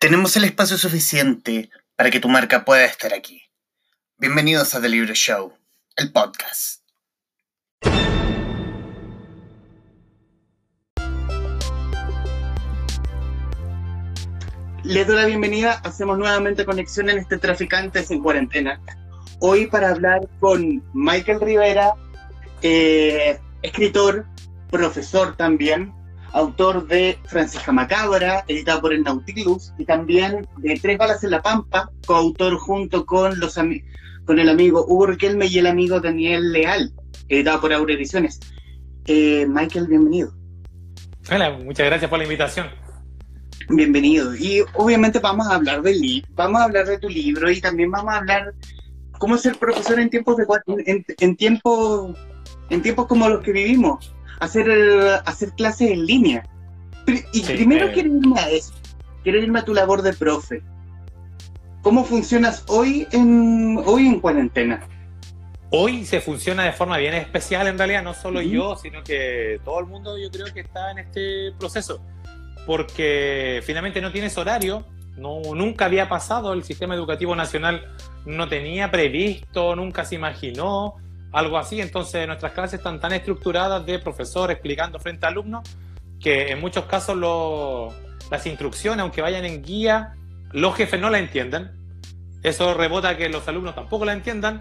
Tenemos el espacio suficiente para que tu marca pueda estar aquí. Bienvenidos a The Libro Show, el podcast. Les doy la bienvenida, hacemos nuevamente conexión en este Traficantes en Cuarentena. Hoy para hablar con Michael Rivera, eh, escritor, profesor también, autor de Francisca Macabra, editado por el Nautilus, y también de Tres Balas en la Pampa, coautor junto con, los con el amigo Hugo Riquelme y el amigo Daniel Leal, editado por Aura Ediciones. Eh, Michael, bienvenido. Hola, muchas gracias por la invitación. Bienvenido. Y obviamente vamos a hablar del libro, vamos a hablar de tu libro y también vamos a hablar cómo ser profesor en tiempos de en, en tiempos en tiempos como los que vivimos hacer, hacer clases en línea. Y primero eh. quiero irme a eso, quiero irme a tu labor de profe. ¿Cómo funcionas hoy en, hoy en cuarentena? Hoy se funciona de forma bien especial en realidad, no solo yo, sino que todo el mundo yo creo que está en este proceso, porque finalmente no tienes horario, no, nunca había pasado, el sistema educativo nacional no tenía previsto, nunca se imaginó algo así. Entonces nuestras clases están tan estructuradas de profesor explicando frente a alumnos que en muchos casos las instrucciones, aunque vayan en guía, los jefes no la entienden. Eso rebota que los alumnos tampoco la entiendan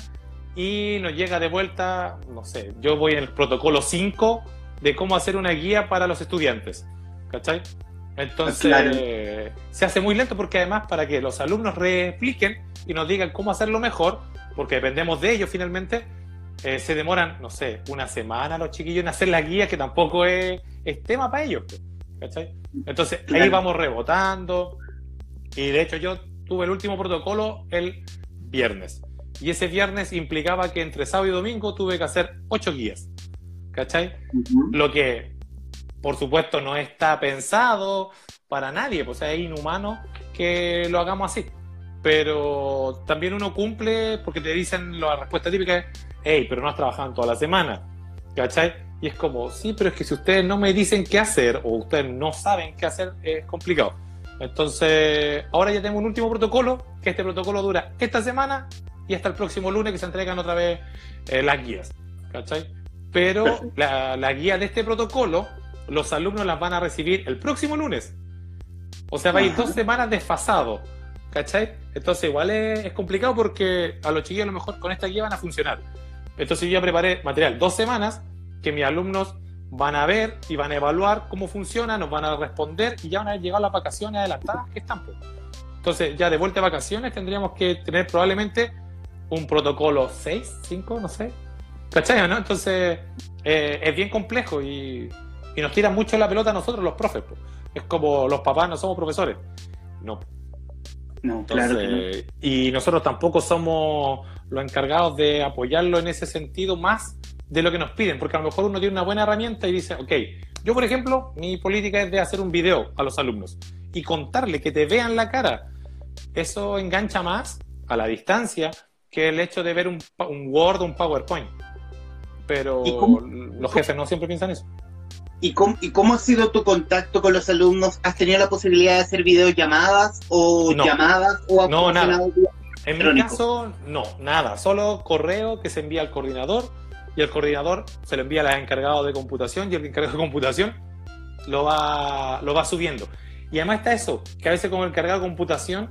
y nos llega de vuelta, no sé, yo voy en el protocolo 5 de cómo hacer una guía para los estudiantes. ¿Cachai? Entonces se hace muy lento porque además para que los alumnos reexpliquen y nos digan cómo hacerlo mejor, porque dependemos de ellos finalmente, eh, se demoran, no sé, una semana los chiquillos en hacer la guía, que tampoco es, tema para ellos. ¿cachai? Entonces ahí vamos rebotando. Y de hecho yo tuve el último protocolo el viernes. Y ese viernes implicaba que entre sábado y domingo tuve que hacer ocho guías. ¿Cachai? Lo que, por supuesto, no está pensado para nadie, pues es inhumano que lo hagamos así. Pero también uno cumple porque te dicen la respuesta típica es hey, pero no has trabajado toda la semana, ¿cachai? Y es como, sí, pero es que si ustedes no me dicen qué hacer o ustedes no saben qué hacer, es complicado. Entonces, ahora ya tengo un último protocolo, que este protocolo dura esta semana y hasta el próximo lunes que se entregan otra vez eh, las guías, ¿cachai? Pero la, la guía de este protocolo, los alumnos las van a recibir el próximo lunes. O sea, va a ir dos semanas desfasado, ¿cachai? Entonces igual es, es, complicado porque a los chiquillos a lo mejor con esta guía van a funcionar. Entonces yo ya preparé material dos semanas que mis alumnos van a ver y van a evaluar cómo funciona, nos van a responder y ya van a haber llegado las vacaciones adelantadas que están. Entonces ya de vuelta a vacaciones tendríamos que tener probablemente un protocolo 6, 5, no sé. ¿Cachai? ¿no? Entonces eh, es bien complejo y, y, nos tiran mucho la pelota a nosotros los profes. Es como los papás no somos profesores. No, no, claro Y nosotros tampoco somos los encargados de apoyarlo en ese sentido más de lo que nos piden, porque a lo mejor uno tiene una buena herramienta y dice, ok, yo por ejemplo, mi política es de hacer un video a los alumnos y contarle que te vean la cara. Eso engancha más a la distancia que el hecho de ver un, un Word o un PowerPoint. Pero los jefes no siempre piensan eso. ¿Y cómo, ¿Y cómo, ha sido tu contacto con los alumnos? ¿Has tenido la posibilidad de hacer videollamadas o llamadas o No, nada. En mi caso, no, nada. Solo correo que se envía al coordinador y el coordinador se lo envía al encargado de computación y el encargado de computación lo va, lo va subiendo. Y además está eso, que a veces como el encargado de computación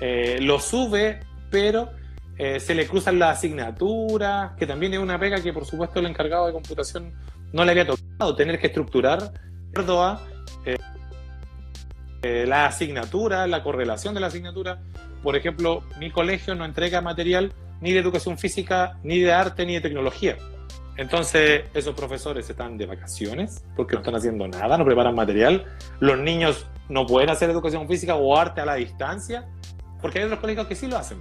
eh, lo sube, pero eh, se le cruzan las asignaturas, que también es una pega que por supuesto el encargado de computación no le había tocado tener que estructurar eh, eh, la asignatura, la correlación de la asignatura. Por ejemplo, mi colegio no entrega material ni de educación física, ni de arte, ni de tecnología. Entonces, esos profesores están de vacaciones porque no están haciendo nada, no preparan material. Los niños no pueden hacer educación física o arte a la distancia porque hay otros colegios que sí lo hacen.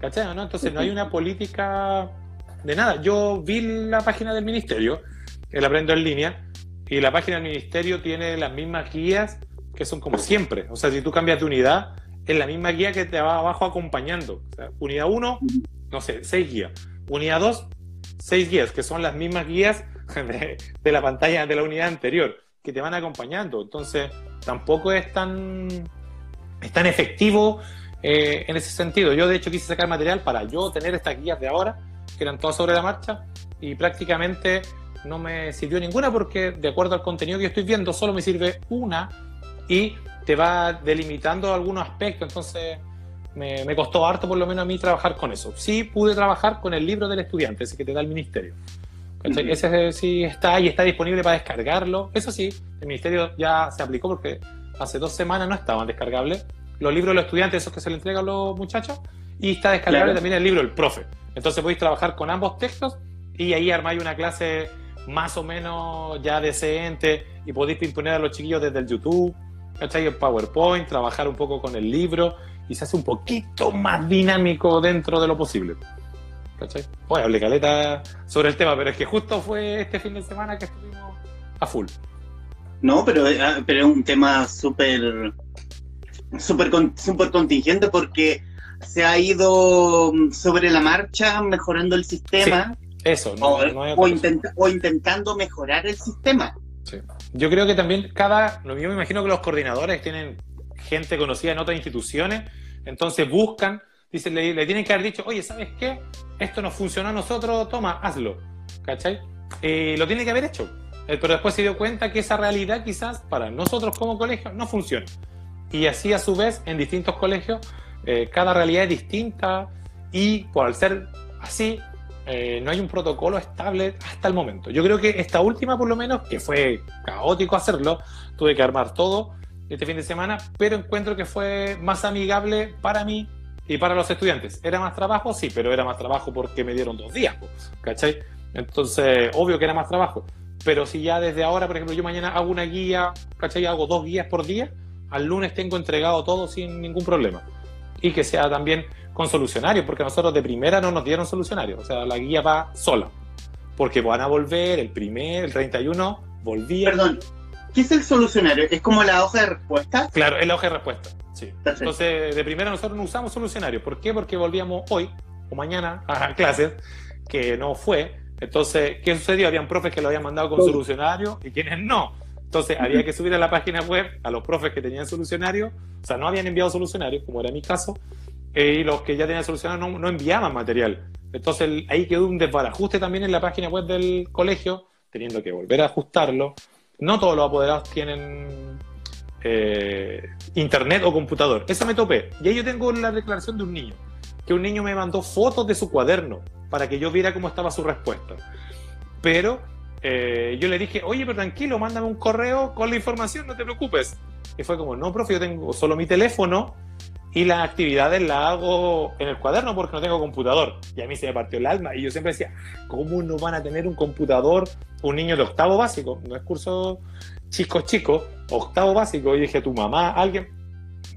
¿Cachai? ¿no? Entonces, no hay una política de nada. Yo vi la página del ministerio el Aprendo en línea, y la página del ministerio tiene las mismas guías que son como siempre. O sea, si tú cambias de unidad, es la misma guía que te va abajo acompañando. O sea, unidad 1, no sé, 6 guías. Unidad 2, 6 guías, que son las mismas guías de, la pantalla de la unidad anterior, que te van acompañando. Entonces, tampoco es tan es tan efectivo eh, en ese sentido. Yo de hecho quise sacar material para yo tener estas guías de ahora, que eran todas sobre la marcha, y prácticamente no me sirvió ninguna porque de acuerdo al contenido que estoy viendo, solo me sirve una y te va delimitando algunos aspectos. Entonces me, me, costó harto por lo menos a mí trabajar con eso. Sí pude trabajar con el libro del estudiante, ese que te da el ministerio. Ese sí está y está disponible para descargarlo. Eso sí, el ministerio ya se aplicó porque hace dos semanas no estaban descargables. Los libros de los estudiantes, esos que se le entregan a los muchachos, y está descargable también el libro del profe. Entonces podéis trabajar con ambos textos y ahí armáis una clase más o menos ya decente y podéis imponer a los chiquillos desde el YouTube, ¿cachai? El PowerPoint, trabajar un poco con el libro y se hace un poquito más dinámico dentro de lo posible. ¿Cachai? Bueno, hablé caleta sobre el tema, pero es que justo fue este fin de semana que estuvimos a full. No, pero, ah, pero es un tema súper súper super contingente porque se ha ido sobre la marcha mejorando el sistema. Eso, no, o, intentando mejorar el sistema. Sí. Yo creo que también cada, yo me imagino que los coordinadores tienen gente conocida en otras instituciones, entonces buscan Dicen, le, tienen que haber dicho, oye, ¿sabes qué? Esto nos funcionó a nosotros, toma, hazlo. ¿Cachai? Eh, lo tiene que haber hecho. Eh, pero después se dio cuenta que esa realidad quizás para nosotros como colegio no funciona. Y así a su vez en distintos colegios eh, cada realidad es distinta y por ser así no hay un protocolo estable hasta el momento. Yo creo que esta última por lo menos, que fue caótico hacerlo, tuve que armar todo este fin de semana, pero encuentro que fue más amigable para mí y para los estudiantes, ¿era más trabajo? Sí, pero era más trabajo porque me dieron dos días, ¿cachai? Entonces, obvio que era más trabajo. Pero si ya desde ahora, por ejemplo, yo mañana hago una guía, ¿cachai? Hago dos guías por día, al lunes tengo entregado todo sin ningún problema. Y que sea también con solucionarios, porque nosotros de primera no nos dieron solucionarios, o sea, la guía va sola. Porque van a volver el primer, el 31, volvía. Perdón, ¿qué es el solucionario? ¿Es como la hoja de respuesta? Claro, es la hoja de respuesta. Entonces, de primera nosotros no usamos solucionarios. ¿Por qué? Porque volvíamos hoy o mañana a clases, que no fue. Entonces, ¿qué sucedió? Habían profes que lo habían mandado con solucionario y quienes no. Entonces, había que subir a la página web a los profes que tenían solucionario, o sea, no habían enviado solucionarios, como era mi caso, eh, y los que ya tenían solucionario no, no enviaban material. Entonces, ahí quedó un desbarajuste también en la página web del colegio, teniendo que volver a ajustarlo. No todos los apoderados tienen eh, internet o computador. Eso me topé. Y ahí yo tengo la declaración de un niño, que un niño me mandó fotos de su cuaderno para que yo viera cómo estaba su respuesta. Pero eh, yo le dije, oye, pero tranquilo, mándame un correo con la información, no te preocupes. Y fue como, no, profe, yo tengo solo mi teléfono y las actividades las hago en el cuaderno porque no tengo computador. Y a mí se me partió el alma. Y yo siempre decía, ¿cómo no van a tener un computador un niño de octavo básico? No es curso chicos, chicos, octavo básico, y dije, ¿tu mamá, alguien?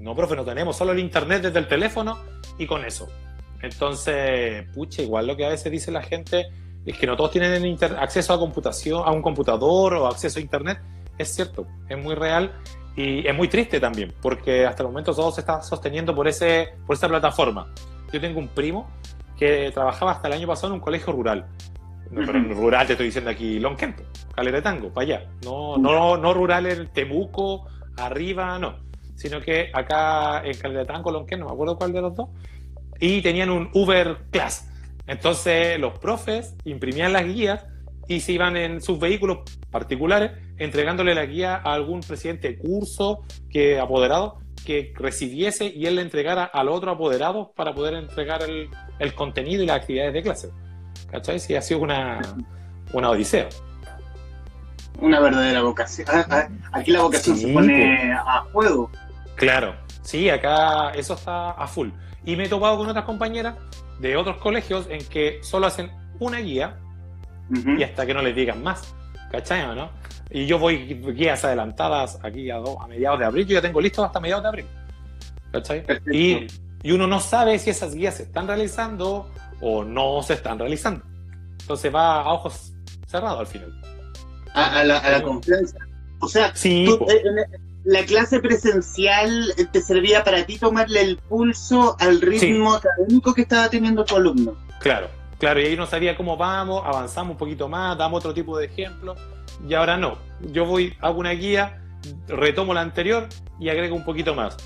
No, profe, no tenemos, solo el internet desde el teléfono y con eso. Entonces, pucha, igual lo que a veces dice la gente es que no todos tienen acceso a computación, a un computador o acceso a internet. Es cierto, es muy real y es muy triste también, porque hasta el momento todo se está sosteniendo por, ese, por esa plataforma. Yo tengo un primo que trabajaba hasta el año pasado en un colegio rural pero en rural te estoy diciendo aquí Lonquempo, Calera de Tango, para allá. No, no, no rural en Temuco, arriba, no. Sino que acá en Calera de Tango, Lonquén, no me acuerdo cuál de los dos. Y tenían un Uber Class. Entonces los profes imprimían las guías y se iban en sus vehículos particulares entregándole la guía a algún presidente de curso que apoderado que recibiese y él le entregara al otro apoderado para poder entregar el, el contenido y las actividades de clase. ¿Cachai? Sí, ha sido una, una odisea. Una verdadera vocación. Ah, ah, aquí la vocación se pone a juego. Claro, sí, acá eso está a full. Y me he topado con otras compañeras de otros colegios en que solo hacen una guía y hasta que no les digan más. ¿Cachai o no? Y yo voy guías adelantadas aquí a, a, mediados de abril, yo ya tengo listo hasta mediados de abril. ¿Cachai? Y, y, uno no sabe si esas guías se están realizando o no se están realizando. Entonces va a ojos cerrados al final. A, la, confianza. O sea, eh, la clase presencial te servía para ti tomarle el pulso al ritmo académico que estaba teniendo tu alumno. Claro, claro, y ahí no sabía cómo vamos, avanzamos un poquito más, damos otro tipo de ejemplo, y ahora no. Yo voy, hago una guía, retomo la anterior y agrego un poquito más.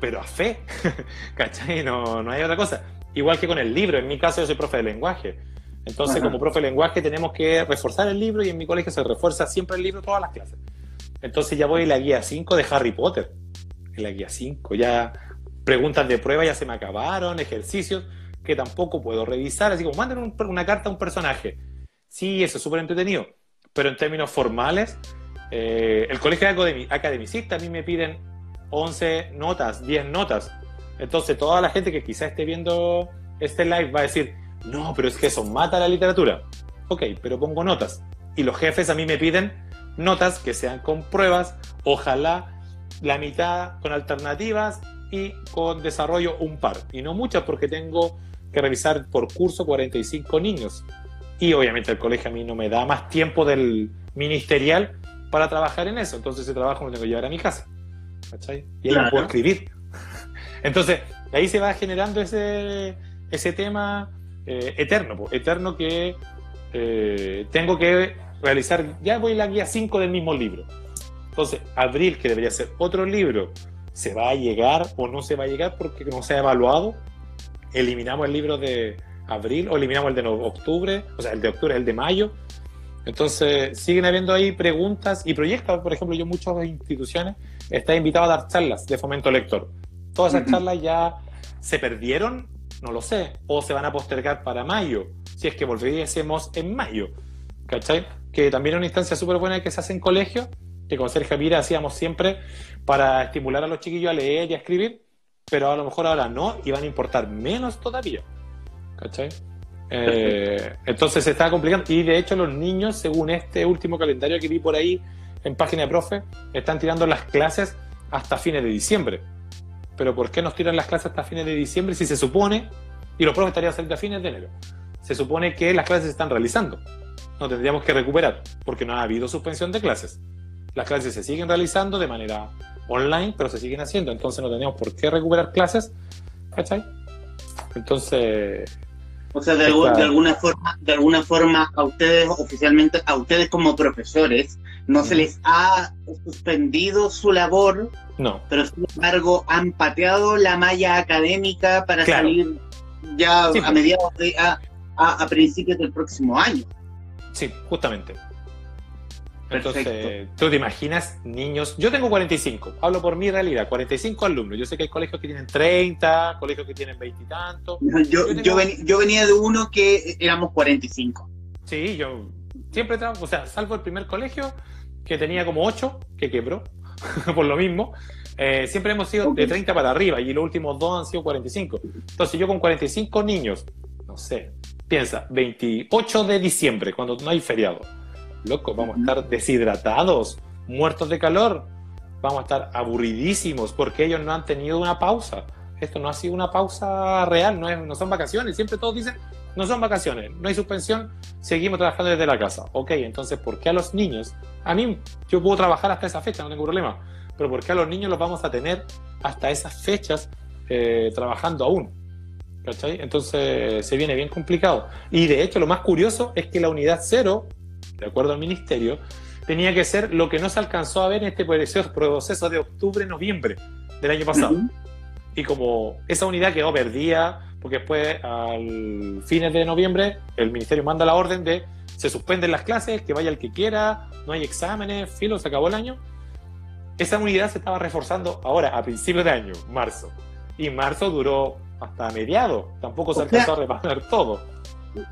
pero a fe, ¿cachai? No, no hay otra cosa. Igual que con el libro, en mi caso yo soy profe de lenguaje. Entonces, como profe de lenguaje, tenemos que reforzar el libro y en mi colegio se refuerza siempre el libro todas las clases. Entonces ya voy en la guía 5 de Harry Potter. En la guía 5, ya preguntas de prueba ya se me acabaron, ejercicios que tampoco puedo revisar. Así como manden una carta a un personaje. Sí, eso es súper entretenido. Pero en términos formales, eh, el colegio academicista a mí me piden 11 notas, 10 notas. Entonces toda la gente que quizá esté viendo este live va a decir, no, pero es que eso mata la literatura. Ok, pero pongo notas. Y los jefes a mí me piden notas que sean con pruebas, ojalá la mitad con alternativas y con desarrollo un par. Y no muchas porque tengo que revisar por curso 45 niños. Y obviamente el colegio a mí no me da más tiempo del ministerial para trabajar en eso. Entonces ese trabajo lo tengo que llevar a mi casa. ¿Cachai? Y ahí lo puedo escribir. Entonces, ahí se va generando ese, ese tema eh, eterno, eterno que eh, tengo que realizar, ya voy a la guía 5 del mismo libro. Entonces, abril, que debería ser otro libro, ¿se va a llegar o no se va a llegar porque no se ha evaluado? Eliminamos el libro de abril o eliminamos el de octubre, o sea, el de octubre, el de mayo. Entonces, siguen habiendo ahí preguntas y proyectos. Por ejemplo, yo muchas instituciones está invitado a dar charlas de fomento lector. Todas esas charlas ya se perdieron no lo sé, o se van a postergar para mayo, si es que volviésemos en mayo, ¿cachai? Que también es una instancia súper buena que se hace en colegio, que con Sergio Mira hacíamos siempre para estimular a los chiquillos a leer y a escribir, pero a lo mejor ahora no, y van a importar menos todavía, ¿cachai? Eh, entonces se está complicando, y de hecho los niños, según este último calendario que vi por ahí en página de profe, están tirando las clases hasta fines de diciembre pero ¿por qué nos tiran las clases hasta fines de diciembre si se supone, y los profes estarían saliendo a fines de enero, se supone que las clases se están realizando? No tendríamos que recuperar, porque no ha habido suspensión de clases. Las clases se siguen realizando de manera online, pero se siguen haciendo, entonces no tendríamos por qué recuperar clases, ¿cachai? Entonces... O sea, de, alguna forma, de alguna forma, a ustedes oficialmente, a ustedes como profesores, no se les ha suspendido su labor no. Pero sin embargo han pateado la malla académica para salir ya a pues. mediados de, a, a, principios del próximo año. Sí, justamente. Entonces, tú te imaginas niños. Yo tengo 45, hablo por mi realidad, 45 alumnos. Yo sé que hay colegios que tienen 30, colegios que tienen 20 y tantos. Yo, yo, yo, venía de uno que éramos 45. Sí, yo siempre trabajo, o sea, salvo el primer colegio que tenía como 8, que quebró. por lo mismo. Eh, siempre hemos sido de 30 para arriba y los últimos dos han sido 45. Entonces yo con 45 niños, no sé, piensa, 28 de diciembre, cuando no hay feriado. Loco, vamos a estar deshidratados, muertos de calor, vamos a estar aburridísimos porque ellos no han tenido una pausa. Esto no ha sido una pausa real, no, no son vacaciones. Siempre todos dicen, no son vacaciones, no hay suspensión, seguimos trabajando desde la casa. Ok, entonces, ¿por qué a los niños? A mí, yo puedo trabajar hasta esa fecha, no tengo problema, pero ¿por qué a los niños los vamos a tener hasta esas fechas eh, trabajando aún? ¿Cachai? Entonces se viene bien complicado. Y de hecho, lo más curioso es que la unidad cero, de acuerdo al ministerio, tenía que ser lo que no se alcanzó a ver en este proceso de octubre-noviembre del año pasado. Y como esa unidad quedó perdida, porque después, al fines de noviembre, el ministerio manda la orden de se suspenden las clases, que vaya el que quiera, no hay exámenes, filo, se acabó el año. Esa unidad se estaba reforzando ahora, a principios de año, marzo. Y marzo duró hasta mediados, tampoco se alcanzó a reparar todo.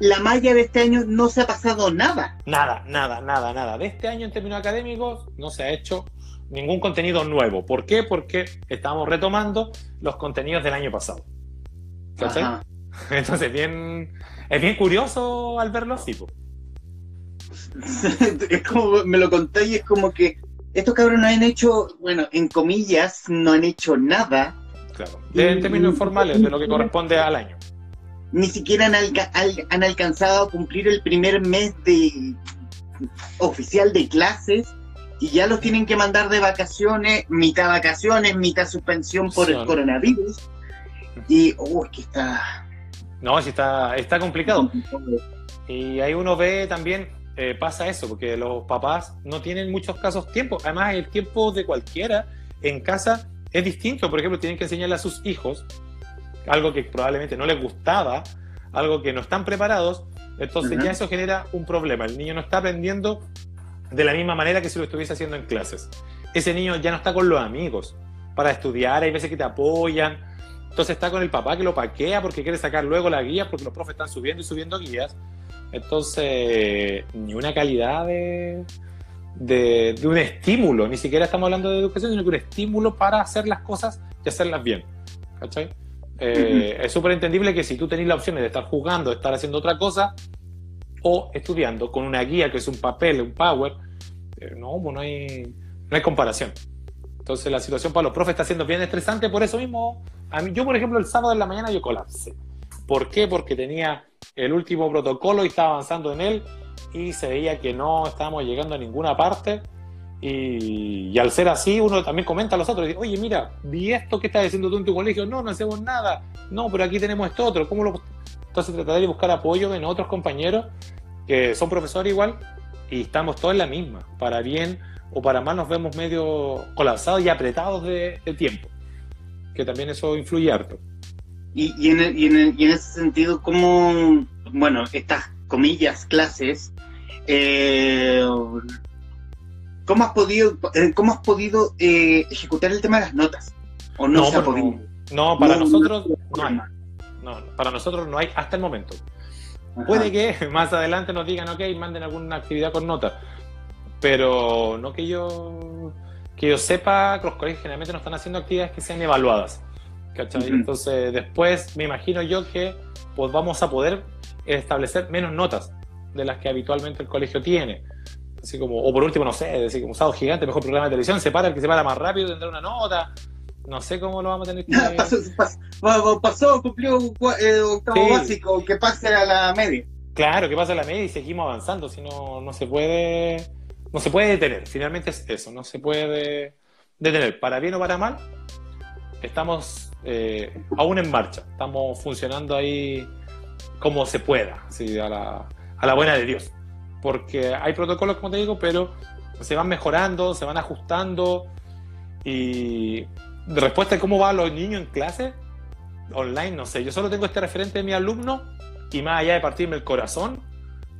La malla de este año no se ha pasado nada. Nada, nada, nada, nada. De este año en términos académicos no se ha hecho ningún contenido nuevo. ¿Por qué? Porque estamos retomando los contenidos del año pasado. Entonces, bien, es bien curioso al verlo así. es como, me lo conté y es como que estos cabros no han hecho, bueno, en comillas, no han hecho nada. Claro, en términos formales, de lo que corresponde al año. Ni siquiera han, han alcanzado a cumplir el primer mes de oficial de clases y ya los tienen que mandar de vacaciones, mitad vacaciones, mitad suspensión por el coronavirus. Y, uy, que está. No, sí está, está complicado. Y ahí uno ve también, eh, pasa eso, porque los papás no tienen muchos casos tiempo. Además, el tiempo de cualquiera en casa es distinto, por ejemplo, tienen que enseñarle a sus hijos algo que probablemente no les gustaba, algo que no están preparados, entonces ya eso genera un problema. El niño no está aprendiendo de la misma manera que si lo estuviese haciendo en clases. Ese niño ya no está con los amigos para estudiar, hay veces que te apoyan, entonces está con el papá que lo paquea porque quiere sacar luego la guía porque los profes están subiendo y subiendo guías. Entonces, ni una calidad de, de, un estímulo, ni siquiera estamos hablando de educación, sino que un estímulo para hacer las cosas y hacerlas bien. ¿Cachai? Eh, es súper entendible que si tú tenés la opción de estar jugando, estar haciendo otra cosa, o estudiando con una guía que es un papel, un power, eh, no, pues no hay, no hay comparación. Entonces la situación para los profes está siendo bien estresante, por eso mismo, a mí, yo por ejemplo el sábado en la mañana yo colapsé. ¿Por qué? Porque tenía el último protocolo y estaba avanzando en él y se veía que no estábamos llegando a ninguna parte. Y, al ser así, uno también comenta a los otros, oye, mira, vi esto que estás haciendo tú en tu colegio, no, no hacemos nada, no, pero aquí tenemos esto otro, ¿cómo lo...? Entonces tratar de buscar apoyo en otros compañeros que son profesores igual y estamos todos en la misma, para bien o para mal nos vemos medio colapsados y apretados de, tiempo, que también eso influye harto. Y, en, y, en, y en ese sentido, ¿cómo, bueno, estas comillas, clases, eh, ¿cómo has podido, eh, cómo has podido eh, ejecutar el tema de las notas? ¿O no, se ha podido? No, para nosotros no, hay. No, para nosotros no hay hasta el momento. Puede que más adelante nos digan, ok, manden alguna actividad con notas, pero no que yo que yo sepa que los colegios generalmente no están haciendo actividades que sean evaluadas. ¿cachai? Entonces, después me imagino yo que pues, vamos a poder establecer menos notas de las que habitualmente el colegio tiene. Así como, o por último, no sé, decir como sábado gigante, mejor programa de televisión, se para el que se para más rápido, tendrá una nota. No sé cómo lo vamos a tener que. pasó, pasó, cumplió eh, octavo básico, que pase a la media. Claro, que pase a la media y seguimos avanzando, si no, no se puede. No se puede detener, finalmente es eso, no se puede detener, para bien o para mal, estamos eh, aún en marcha, estamos funcionando ahí como se pueda, ¿sí? a, la, a la buena de Dios, porque hay protocolos, como te digo, pero se van mejorando, se van ajustando y de respuesta a cómo van los niños en clase online, no sé, yo solo tengo este referente de mi alumno y más allá de partirme el corazón,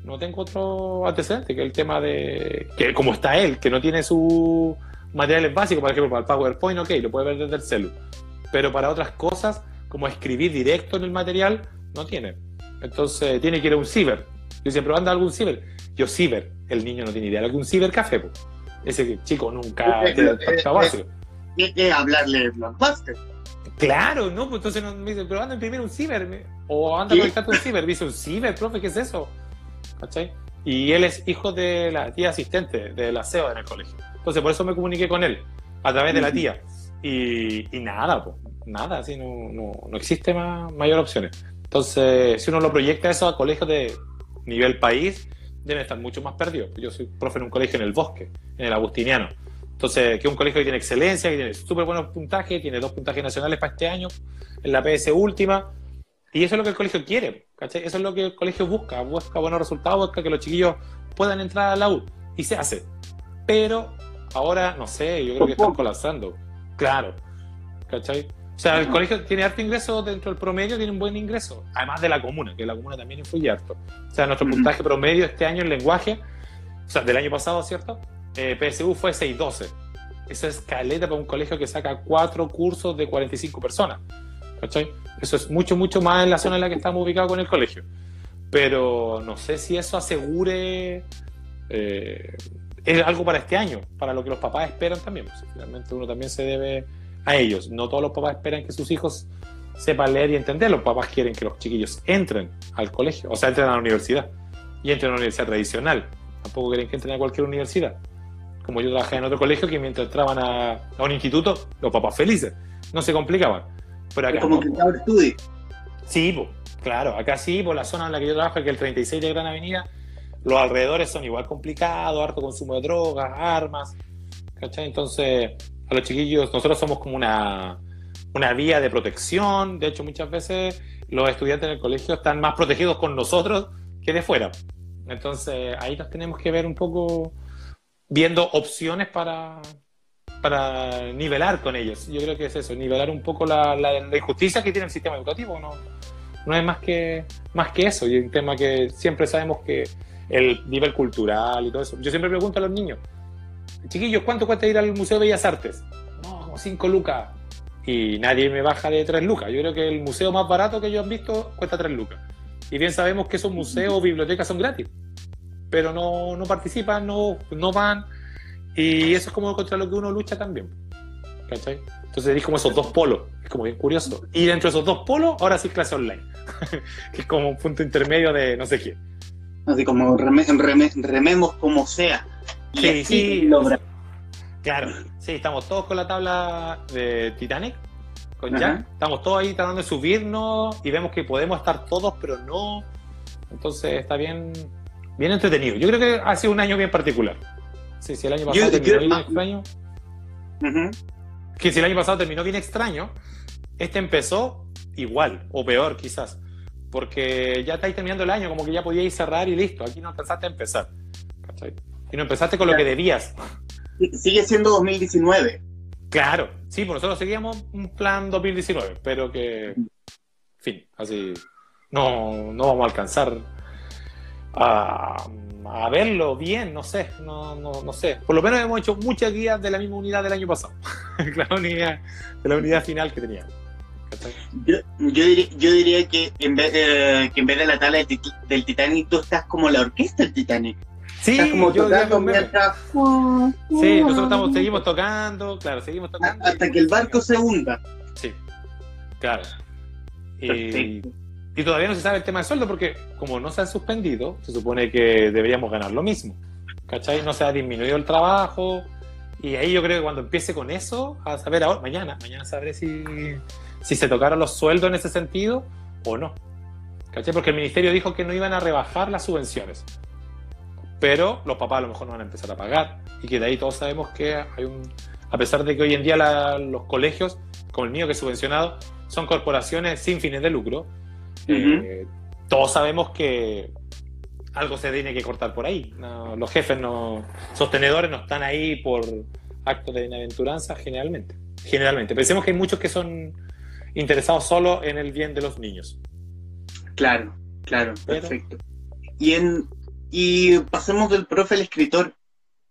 no tengo otro antecedente que el tema de que como está él, que no tiene sus materiales básicos, por ejemplo, para el PowerPoint, ok, lo puede ver desde el celu, pero para otras cosas, como escribir directo en el material, no tiene. Entonces tiene que ir a un ciber. Yo siempre anda algún ciber. Yo ciber, el niño no tiene idea de algún cibercafé. Ese chico nunca tiene el básico. que hablarle Blockbuster. Claro, ¿no? Pues entonces me dice, pero anda a imprimir un ciber. O anda a conectarte un ciber. Dice, un ciber, profe, ¿qué es eso? ¿Cachai? Y él es hijo de la tía asistente de la CEO en el colegio. Entonces, por eso me comuniqué con él, a través de la tía. Y, nada, pues, nada, así no, no, no existe más, mayor opciones. Entonces, si uno lo proyecta eso a colegios de nivel país, deben estar mucho más perdidos. Yo soy profe en un colegio en el bosque, en el Agustiniano. Entonces, que es un colegio que tiene excelencia, que tiene súper buenos puntajes, tiene dos puntajes nacionales para este año, en la PS última, y eso es lo que el colegio quiere, ¿cachai? Eso es lo que el colegio busca, busca buenos resultados, busca que los chiquillos puedan entrar a la U, y se hace. Pero ahora, no sé, yo creo que están colapsando. Claro, ¿cachai? O sea, el colegio tiene harto ingreso dentro del promedio, tiene un buen ingreso, además de la comuna, que la comuna también influye harto. O sea, nuestro puntaje promedio este año en lenguaje, o sea, del año pasado, ¿cierto? Eh, PSU fue 612. Eso es caleta para un colegio que saca cuatro cursos de 45 personas. ¿Cachai? Eso es mucho, mucho más en la zona en la que estamos ubicados con el colegio. Pero no sé si eso asegure eh, es algo para este año, para lo que los papás esperan también. Pues, finalmente uno también se debe a ellos. No todos los papás esperan que sus hijos sepan leer y entender. Los papás quieren que los chiquillos entren al colegio, o sea, entren a la universidad. Y entren a una universidad tradicional. Tampoco quieren que entren a cualquier universidad. Como yo trabajé en otro colegio que mientras entraban a, un instituto, los papás felices. No se complicaban. Pero acá, como que estudio. Sí, pues, claro. Acá sí, por la zona en la que yo trabajo, que es el 36 de Gran Avenida, los alrededores son igual complicados, harto consumo de drogas, armas, ¿cachai? Entonces, a los chiquillos, nosotros somos como una, una vía de protección, de hecho muchas veces los estudiantes en el colegio están más protegidos con nosotros que de fuera. Entonces, ahí nos tenemos que ver un poco viendo opciones para, para nivelar con ellos. Yo creo que es eso, nivelar un poco la, injusticia que tiene el sistema educativo. No, no es más que, más que eso. Y un tema que siempre sabemos que el nivel cultural y todo eso. Yo siempre pregunto a los niños, chiquillos, ¿cuánto cuesta ir al Museo de Bellas Artes? No, cinco lucas. Y nadie me baja de tres lucas. Yo creo que el museo más barato que yo han visto cuesta tres lucas. Y bien sabemos que esos museos o bibliotecas son gratis. Pero no, no participan, no, no van. Y eso es como contra lo que uno lucha también. ¿Cachai? Entonces es como esos dos polos. Es como bien curioso. Y dentro de esos dos polos, ahora sí clase online. que es como un punto intermedio de no sé qué. Así como rememos como sea. Sí, sí. Claro, sí, estamos todos con la tabla de Titanic, con Jack. Estamos todos ahí tratando de subirnos y vemos que podemos estar todos, pero no. Entonces está bien, bien entretenido. Yo creo que ha sido un año bien particular. Sí, si el año pasado terminó bien extraño. Que si el año pasado terminó bien extraño, este empezó igual, o peor quizás porque ya estáis terminando el año, como que ya podíais cerrar y listo. Aquí no empezaste a empezar. ¿cachai? Y no empezaste con lo que debías. Sigue siendo 2019. Claro, sí, por nosotros seguíamos un plan 2019, pero que, en fin, así no, no vamos a alcanzar a, a, verlo bien, no sé, no, no, no, sé. Por lo menos hemos hecho muchas guías de la misma unidad del año pasado, la unidad, de la unidad final que teníamos. Yo, yo, diría, que en vez que en vez de la tabla del, Titanic, tú estás como la orquesta del Titanic. Sí, estás como yo tocando mientras... Sí, nosotros estamos, seguimos tocando, claro, seguimos tocando. Hasta que el barco se hunda. Sí, claro. Y, y, todavía no se sabe el tema del sueldo porque como no se ha suspendido, se supone que deberíamos ganar lo mismo. ¿Cachai? No se ha disminuido el trabajo. Y ahí yo creo que cuando empiece con eso, a saber ahora, mañana, mañana sabré si si se tocaron los sueldos en ese sentido o no. ¿Cachai? Porque el ministerio dijo que no iban a rebajar las subvenciones. Pero los papás a lo mejor no van a empezar a pagar. Y que de ahí todos sabemos que hay un. A pesar de que hoy en día los colegios, como el mío que es subvencionado, son corporaciones sin fines de lucro, eh, todos sabemos que algo se tiene que cortar por ahí. los jefes no, sostenedores no están ahí por actos de bienaventuranza generalmente. Generalmente. Pensemos que hay muchos que son interesados solo en el bien de los niños. Claro, claro, perfecto. Y, en, y pasemos del profe al escritor.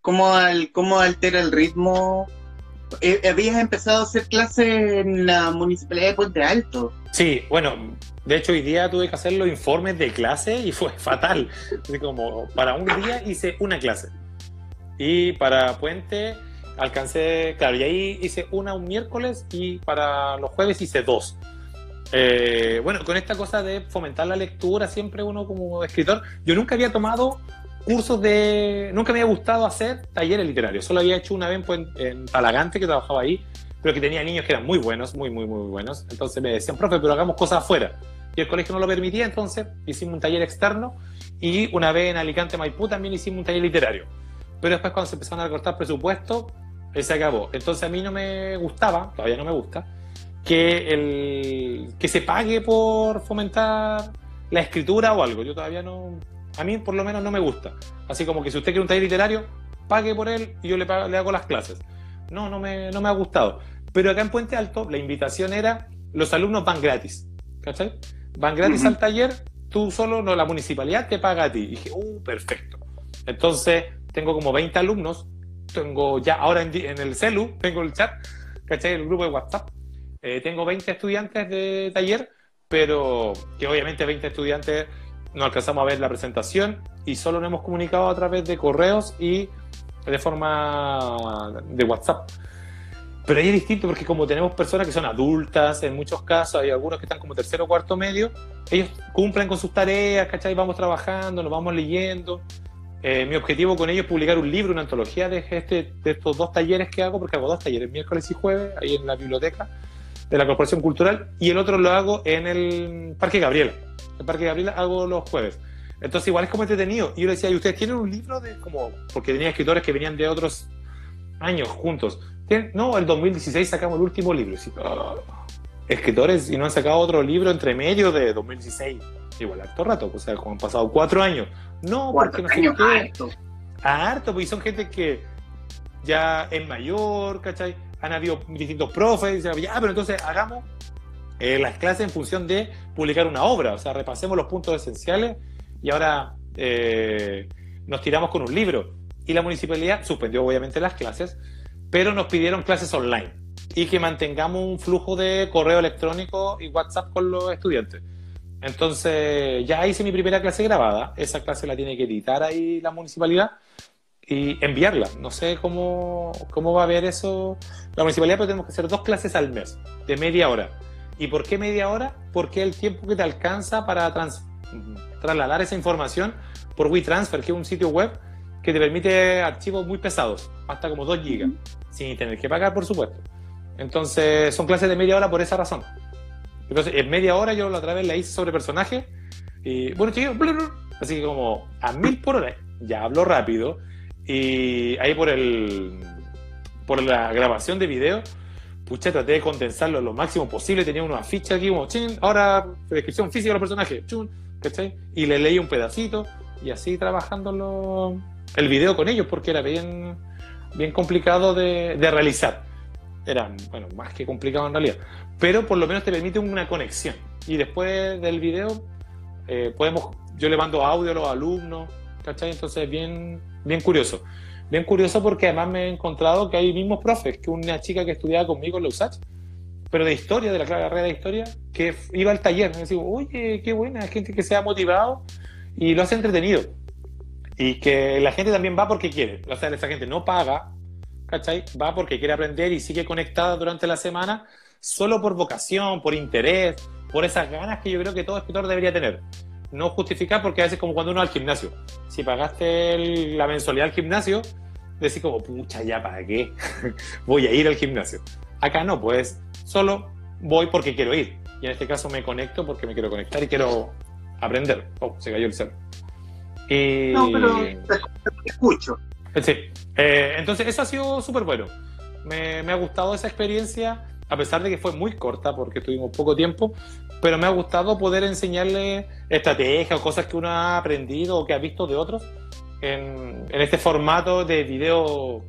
¿Cómo, al, cómo altera el ritmo? Eh, ¿Habías empezado a hacer clases en la municipalidad de Puente Alto? Sí, bueno, de hecho hoy día tuve que hacer los informes de clase y fue fatal. Así como para un día hice una clase. Y para Puente alcancé, claro, y ahí hice una un miércoles y para los jueves hice dos. Eh, bueno, con esta cosa de fomentar la lectura, siempre uno como escritor, yo nunca había tomado cursos de, nunca me había gustado hacer talleres literarios, solo había hecho una vez en, en Talagante que trabajaba ahí, pero que tenía niños que eran muy buenos, muy, muy, muy buenos, entonces me decían, profe, pero hagamos cosas afuera. Y el colegio no lo permitía, entonces hicimos un taller externo y una vez en Alicante, Maipú también hicimos un taller literario. Pero después cuando se empezaron a cortar presupuesto, se acabó. Entonces a mí no me gustaba, todavía no me gusta, que, el, que se pague por fomentar la escritura o algo. Yo todavía no, a mí por lo menos no me gusta. Así como que si usted quiere un taller literario, pague por él y yo le, le hago las clases. No, no me, no me ha gustado. Pero acá en Puente Alto la invitación era, los alumnos van gratis. ¿Cachai? Van gratis al taller, tú solo, no, la municipalidad te paga a ti. Y dije, uh, perfecto. Entonces, tengo como 20 alumnos tengo ya ahora en, el celu, tengo el chat, ¿cachai? El grupo de WhatsApp. Eh, tengo 20 estudiantes de taller, pero que obviamente 20 estudiantes no alcanzamos a ver la presentación y solo nos hemos comunicado a través de correos y de forma de WhatsApp. Pero ahí es distinto porque como tenemos personas que son adultas, en muchos casos hay algunos que están como tercero o cuarto medio, ellos cumplen con sus tareas, ¿cachai? Vamos trabajando, nos vamos leyendo. Eh, mi objetivo con ello es publicar un libro, una antología de, este, de estos dos talleres que hago, porque hago dos talleres, miércoles y jueves, ahí en la biblioteca de la Corporación Cultural, y el otro lo hago en el Parque Gabriela. El Parque Gabriela hago los jueves. Entonces, igual es como entretenido. Y yo le decía, ¿y ustedes tienen un libro de como.? Porque tenía escritores que venían de otros años juntos. No, el 2016 sacamos el último libro. Ah, escritores y no han sacado otro libro entre medio de 2016. Igual, harto rato. O sea, como han pasado cuatro años. No, porque no sé qué. Harto. harto, porque son gente que ya es mayor, ¿cachai? Han habido distintos profes, ya, pero entonces hagamos eh, las clases en función de publicar una obra, o sea, repasemos los puntos esenciales y ahora eh, nos tiramos con un libro. Y la municipalidad suspendió obviamente las clases, pero nos pidieron clases online y que mantengamos un flujo de correo electrónico y WhatsApp con los estudiantes. Entonces, ya hice mi primera clase grabada. Esa clase la tiene que editar ahí la municipalidad y enviarla. No sé cómo, cómo va a ver eso la municipalidad, pero tenemos que hacer dos clases al mes, de media hora. ¿Y por qué media hora? Porque el tiempo que te alcanza para trasladar esa información por WeTransfer, que es un sitio web que te permite archivos muy pesados, hasta como 2 gigas, sin tener que pagar, por supuesto. Entonces, son clases de media hora por esa razón. Entonces, en media hora yo la otra vez la hice sobre personaje. Y bueno, chicos, así que como a mil por hora, ya hablo rápido. Y ahí por el por la grabación de video, pucha, traté de condensarlo lo máximo posible. Tenía una ficha aquí como, chin, ahora descripción física del personaje, chun, ¿cachai? Y le leí un pedacito y así trabajando el video con ellos porque era bien, bien complicado de, de realizar era, bueno, más que complicado en realidad, pero por lo menos te permite una conexión. Y después del video, eh, podemos, yo le mando audio a los alumnos, ¿cachai? Entonces, bien, bien curioso. Bien curioso porque además me he encontrado que hay mismos profes, que una chica que estudiaba conmigo en la USACH, pero de historia, de la carrera de historia, que iba al taller. Me decía, oye, qué buena, gente que se ha motivado y lo hace entretenido. Y que la gente también va porque quiere. O sea, esa gente no paga, ¿cachai? Va porque quiere aprender y sigue conectada durante la semana solo por vocación, por interés, por esas ganas que yo creo que todo escritor debería tener. No justificar porque a veces como cuando uno va al gimnasio. Si pagaste la mensualidad al gimnasio, decís como, pucha, ya, ¿para qué? voy a ir al gimnasio. Acá no, pues solo voy porque quiero ir. Y en este caso me conecto porque me quiero conectar y quiero aprender. Oh, se cayó el cero. Y... No, pero te escucho. Sí. Eh, entonces, eso ha sido súper bueno. Me, ha gustado esa experiencia, a pesar de que fue muy corta porque tuvimos poco tiempo, pero me ha gustado poder enseñarle estrategias o cosas que uno ha aprendido o que ha visto de otros en, este formato de video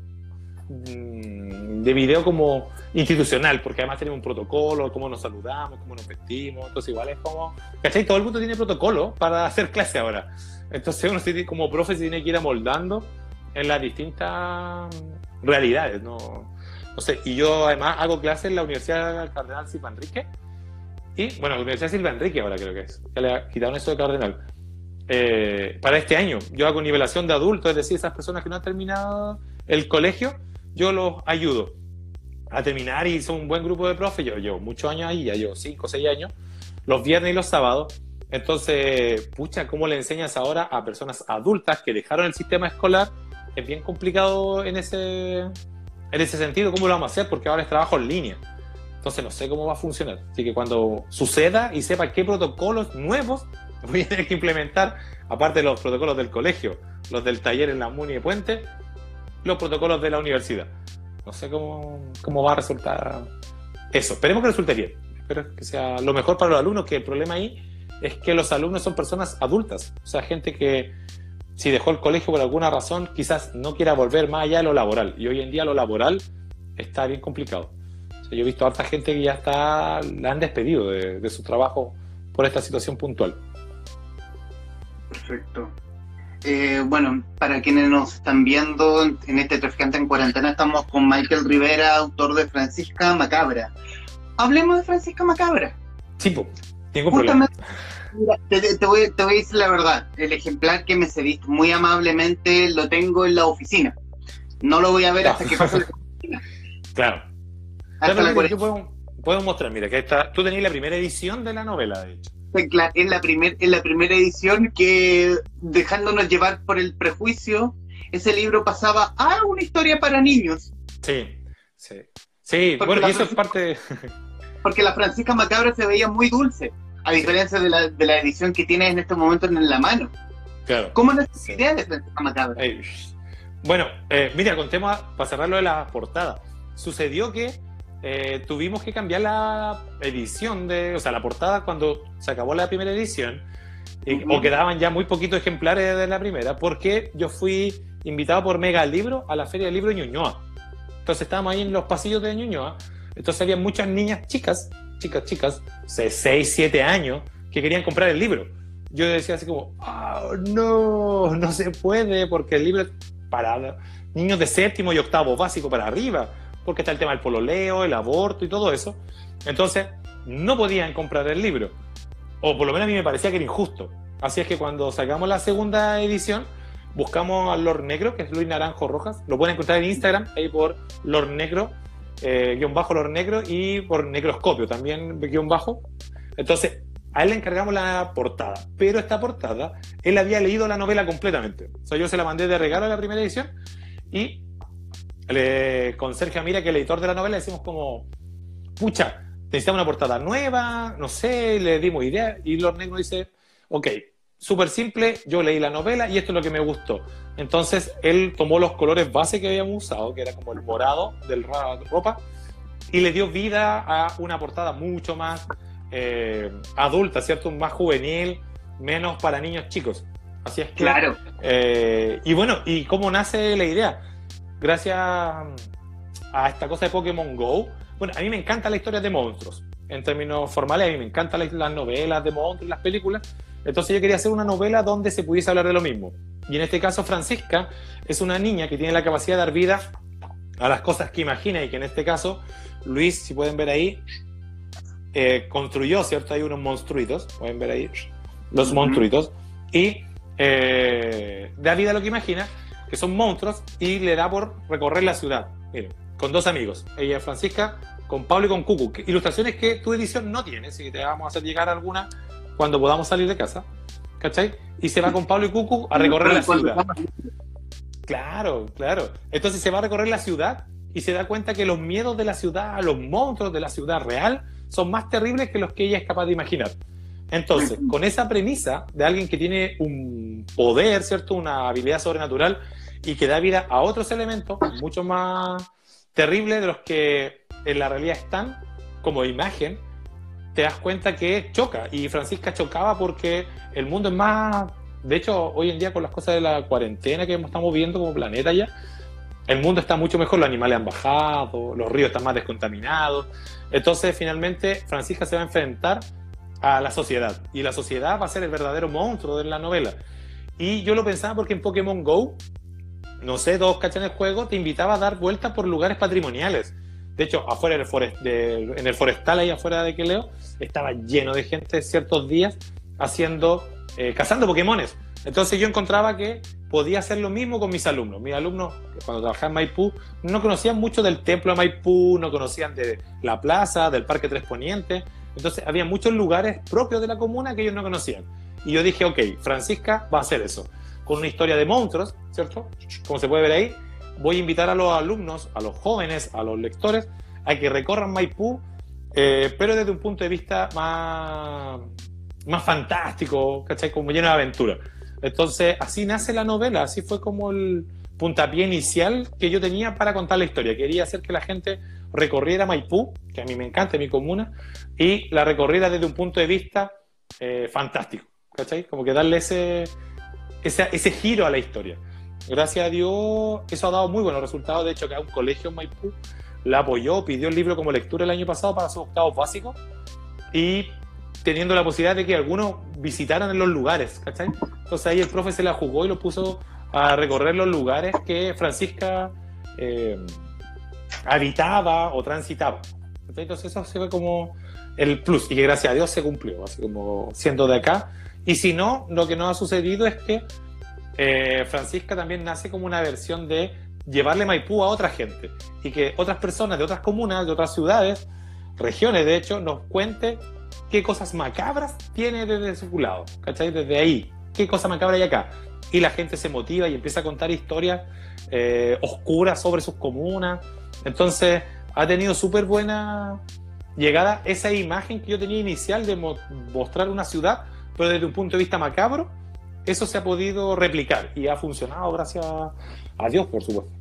mm, de video como institucional, porque además tenemos un protocolo, cómo nos saludamos, cómo nos vestimos, entonces igual es como, ¿cachai? Todo el mundo tiene protocolo para hacer clase ahora. Entonces uno como profe se tiene que ir amoldando en las distintas realidades, ¿no? No sé, y yo además hago clases en la Universidad Cardenal Silva Enrique, y bueno, la Universidad Silva Enrique ahora creo que es, ya le quitaron eso de Cardenal. Eh, para este año, yo hago nivelación de adultos, es decir, esas personas que no han terminado el colegio, yo los ayudo a terminar y son un buen grupo de profes. Yo llevo muchos años ahí, ya llevo 5 o 6 años, los viernes y los sábados. Entonces, pucha, ¿cómo le enseñas ahora a personas adultas que dejaron el sistema escolar es bien complicado en ese, en ese sentido, cómo lo vamos a hacer, porque ahora es trabajo en línea. Entonces no sé cómo va a funcionar. Así que cuando suceda y sepa qué protocolos nuevos voy a tener que implementar, aparte de los protocolos del colegio, los del taller en la MUNI de Puente, los protocolos de la universidad. No sé cómo, cómo va a resultar eso. Esperemos que resulte bien. Espero que sea lo mejor para los alumnos, que el problema ahí es que los alumnos son personas adultas, o sea, gente que si dejó el colegio por alguna razón, quizás no quiera volver más allá de lo laboral. Y hoy en día lo laboral está bien complicado. yo he visto a harta gente que ya está, la han despedido de, su trabajo por esta situación puntual. Perfecto. Eh, bueno, para quienes nos están viendo en este Traficante en Cuarentena, estamos con Michael Rivera, autor de Francisca Macabra. Hablemos de Francisca Macabra. Sí, pues, tengo problema te, voy, a decir la verdad. El ejemplar que me cediste muy amablemente lo tengo en la oficina. No lo voy a ver hasta que pase la oficina. Claro. Hasta puedo, mostrar, mira, que está, tú tenías la primera edición de la novela, de hecho. Es la, primer, la primera edición que, dejándonos llevar por el prejuicio, ese libro pasaba a una historia para niños. Sí, sí. Sí, bueno, y eso es parte. porque la Francisca Macabra se veía muy dulce a diferencia de la, de la edición que tienes en este momento en la mano. Claro. ¿Cómo es la idea de Francisca Macabra? bueno, eh, mira, contemos para cerrar lo de la portada. Sucedió que eh, tuvimos que cambiar la edición de, o sea, la portada cuando se acabó la primera edición, o quedaban ya muy poquitos ejemplares de la primera, porque yo fui invitado por Mega Libro a la Feria del Libro Ñuñoa. Entonces estábamos ahí en los pasillos de Ñuñoa. Entonces había muchas niñas chicas, chicas, chicas, de 6, 7 años, que querían comprar el libro. Yo decía así como, oh, no, no se puede, porque el libro es para niños de séptimo y octavo básico para arriba, porque está el tema del pololeo, el aborto y todo eso. Entonces, no podían comprar el libro. O por lo menos a mí me parecía que era injusto. Así es que cuando sacamos la segunda edición, buscamos al Lord Negro, que es Luis Naranjo Rojas. Lo pueden encontrar en Instagram, ahí por Lord Negro, eh, guion bajo Lord Negro, y por Necroscopio también, guion bajo. Entonces, a él le encargamos la portada. Pero esta portada, él había leído la novela completamente. O sea, yo se la mandé de regalo a la primera edición y le, con Sergio Amira, que es el editor de la novela, decimos como, pucha, necesitamos una portada nueva, no sé, le dimos idea. Y Lord Negro dice, ok, súper simple, yo leí la novela y esto es lo que me gustó. Entonces él tomó los colores base que habíamos usado, que era como el morado del ropa, y le dio vida a una portada mucho más eh, adulta, ¿cierto? Más juvenil, menos para niños chicos. Así es que. Claro. Eh, y bueno, ¿y cómo nace la idea? Gracias a esta cosa de Pokémon Go. Bueno, a mí me encanta la historia de monstruos. En términos formales, a mí me encantan las novelas de monstruos, las películas. Entonces yo quería hacer una novela donde se pudiese hablar de lo mismo. Y en este caso Francisca es una niña que tiene la capacidad de dar vida a las cosas que imagina y que en este caso Luis, si pueden ver ahí, eh, construyó, ¿cierto? Hay unos monstruitos, pueden ver ahí, los monstruitos, y eh, da vida a lo que imagina, que son monstruos, y le da por recorrer la ciudad. Miren, con dos amigos, ella Francisca, con Pablo y con Cucu. Ilustraciones que tu edición no tiene, así que te vamos a hacer llegar alguna cuando podamos salir de casa, ¿cachai? Y se va con Pablo y Cucu a recorrer la ciudad. Claro, claro. Entonces se va a recorrer la ciudad y se da cuenta que los miedos de la ciudad, los monstruos de la ciudad real, son más terribles que los que ella es capaz de imaginar. Entonces, con esa premisa de alguien que tiene un poder, ¿cierto? Una habilidad sobrenatural y que da vida a otros elementos mucho más terribles de los que en la realidad están como imagen, te das cuenta que choca. Y Francisca chocaba porque el mundo es más. De hecho, hoy en día, con las cosas de la cuarentena que estamos viendo como planeta ya, el mundo está mucho mejor, los animales han bajado, los ríos están más descontaminados. Entonces, finalmente, Francisca se va a enfrentar a la sociedad. Y la sociedad va a ser el verdadero monstruo de la novela. Y yo lo pensaba porque en Pokémon Go, no sé, dos cachas en el juego, te invitaba a dar vueltas por lugares patrimoniales. De hecho, afuera en el forestal, ahí afuera de Queleo, estaba lleno de gente ciertos días haciendo, eh, cazando Pokémones. Entonces yo encontraba que podía hacer lo mismo con mis alumnos. Mis alumnos, cuando trabajaban en Maipú, no conocían mucho del templo de Maipú, no conocían de la plaza, del Parque Tres Ponientes. Entonces había muchos lugares propios de la comuna que ellos no conocían. Y yo dije, ok, Francisca va a hacer eso. Con una historia de monstruos, ¿cierto? Como se puede ver ahí, voy a invitar a los alumnos, a los jóvenes, a los lectores, a que recorran Maipú, eh, pero desde un punto de vista más, más fantástico, ¿cachai? Como lleno de aventura. Entonces, así nace la novela, así fue como el puntapié inicial que yo tenía para contar la historia. Quería hacer que la gente recorriera Maipú, que a mí me encanta, mi comuna, y la recorriera desde un punto de vista eh, fantástico, ¿cachai? Como que darle ese, ese, ese giro a la historia gracias a Dios, eso ha dado muy buenos resultados. De hecho, que un colegio en Maipú la apoyó, pidió el libro como lectura el año pasado para sus octavos básicos y teniendo la posibilidad de que algunos visitaran en los lugares, ¿cachai? Entonces ahí el profe se la jugó y lo puso a recorrer los lugares que Francisca eh, habitaba o transitaba. Entonces eso se ve como el plus y que gracias a Dios se cumplió, así como siendo de acá. Y si no, lo que no ha sucedido es que eh, Francisca también nace como una versión de llevarle Maipú a otra gente y que otras personas de otras comunas, de otras ciudades, regiones de hecho, nos cuente qué cosas macabras tiene desde su lado, ¿cachai? Desde ahí, qué cosa macabra hay acá. Y la gente se motiva y empieza a contar historias eh, oscuras sobre sus comunas. Entonces, ha tenido súper buena llegada esa imagen que yo tenía inicial de mostrar una ciudad, pero desde un punto de vista macabro, eso se ha podido replicar y ha funcionado gracias a Dios, por supuesto.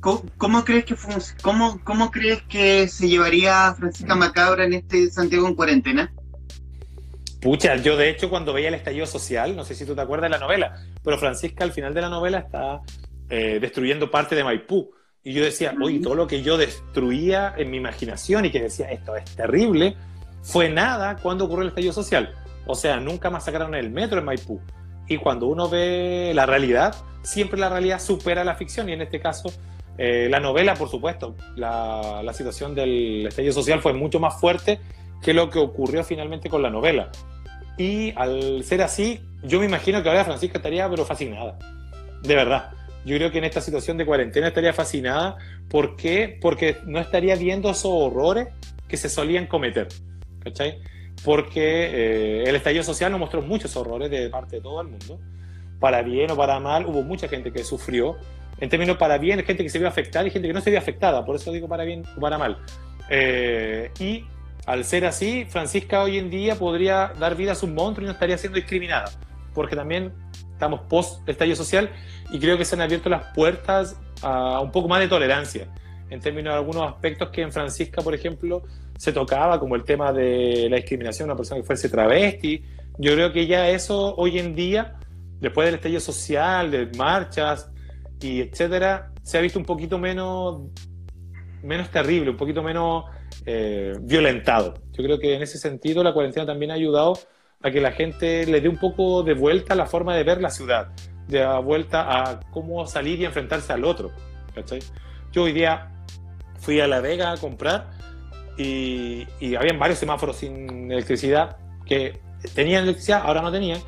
¿Cómo, crees que cómo, cómo, crees que se llevaría Francisca Macabra en este Santiago en cuarentena? Pucha, yo de hecho cuando veía el estallido social, no sé si tú te acuerdas de la novela, pero Francisca al final de la novela está eh, destruyendo parte de Maipú Y yo decía, oye, todo lo que yo destruía en mi imaginación y que decía, esto es terrible, fue nada cuando ocurrió el estallido social. O sea, nunca más sacaron el metro en Maipú. Y cuando uno ve la realidad, siempre la realidad supera la ficción. Y en este caso, eh, la novela, por supuesto, la, la situación del estallido social fue mucho más fuerte que lo que ocurrió finalmente con la novela. Y al ser así, yo me imagino que ahora Francisca estaría pero fascinada. De verdad. Yo creo que en esta situación de cuarentena estaría fascinada. ¿Por qué? Porque no estaría viendo esos horrores que se solían cometer. ¿Cachai? Porque eh, el estallido social nos mostró muchos horrores de parte de todo el mundo. Para bien o para mal, hubo mucha gente que sufrió. En términos para bien, gente que se vio afectada y gente que no se vio afectada. Por eso digo para bien o para mal. Eh, y al ser así, Francisca hoy en día podría dar vida a su monstruo y no estaría siendo discriminada, porque también estamos post estallido social y creo que se han abierto las puertas a un poco más de tolerancia en términos de algunos aspectos que en Francisca, por ejemplo, se tocaba, como el tema de la discriminación de una persona que fuese travesti. Yo creo que ya eso hoy en día, después del estallido social, de marchas y etcétera, se ha visto un poquito menos, menos terrible, un poquito menos eh, violentado. Yo creo que en ese sentido la cuarentena también ha ayudado a que la gente le dé un poco de vuelta a la forma de ver la ciudad, de vuelta a cómo salir y enfrentarse al otro. Yo hoy día fui a La Vega a comprar y, y habían varios semáforos sin electricidad que tenían electricidad, ahora no tenían,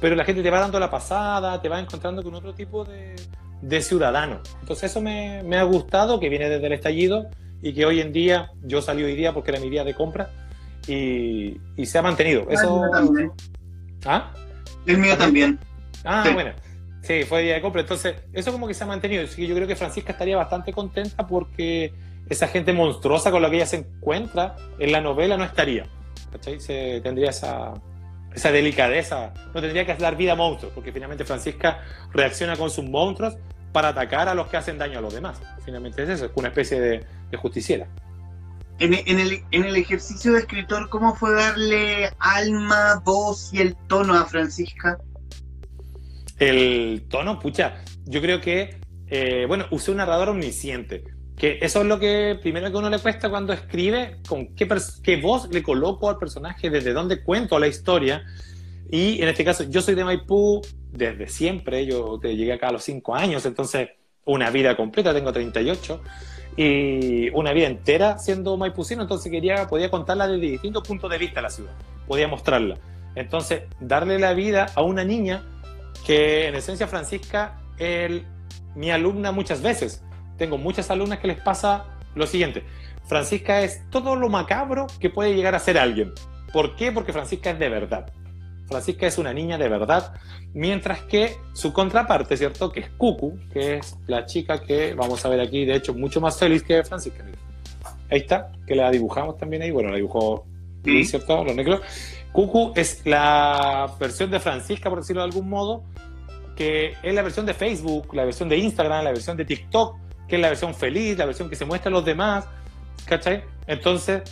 pero la gente te va dando la pasada, te va encontrando con otro tipo de, de ciudadano. Entonces eso me, me, ha gustado, que viene desde el estallido y que hoy en día, yo salí hoy día porque era mi día de compra y, y se ha mantenido. Ah, Eso... Mío también. ¿Ah? El mío también. Ah, bueno. Sí, fue día de compra. Entonces, eso como que se ha mantenido. Así que yo creo que Francisca estaría bastante contenta porque esa gente monstruosa con la que ella se encuentra en la novela no estaría. ¿Cachai? Se, tendría esa, esa delicadeza. No tendría que dar vida a monstruos, porque finalmente Francisca reacciona con sus monstruos para atacar a los que hacen daño a los demás. Finalmente es eso, es una especie de, de justiciera. En, en, el, en el ejercicio de escritor, ¿cómo fue darle alma, voz y el tono a Francisca? El tono, pucha, yo creo que, eh, bueno, usé un narrador omnisciente, que eso es lo que primero que uno le cuesta cuando escribe, con qué, qué voz le coloco al personaje, desde dónde cuento la historia. Y en este caso, yo soy de Maipú desde siempre, yo llegué acá a los 5 años, entonces una vida completa, tengo 38, y una vida entera siendo maipucino, entonces quería, podía contarla desde distintos puntos de vista la ciudad, podía mostrarla. Entonces, darle la vida a una niña que en esencia Francisca es mi alumna muchas veces. Tengo muchas alumnas que les pasa lo siguiente. Francisca es todo lo macabro que puede llegar a ser alguien. ¿Por qué? Porque Francisca es de verdad. Francisca es una niña de verdad, mientras que su contraparte, ¿cierto? Que es Cucu, que es la chica que vamos a ver aquí, de hecho, mucho más feliz que Francisca. Ahí está, que la dibujamos también ahí, bueno, la dibujó, ¿Sí? ¿cierto? Los negros. Cucu es la versión de Francisca, por decirlo de algún modo, que es la versión de Facebook, la versión de Instagram, la versión de TikTok, que es la versión feliz, la versión que se muestra a los demás, ¿cachai? Entonces,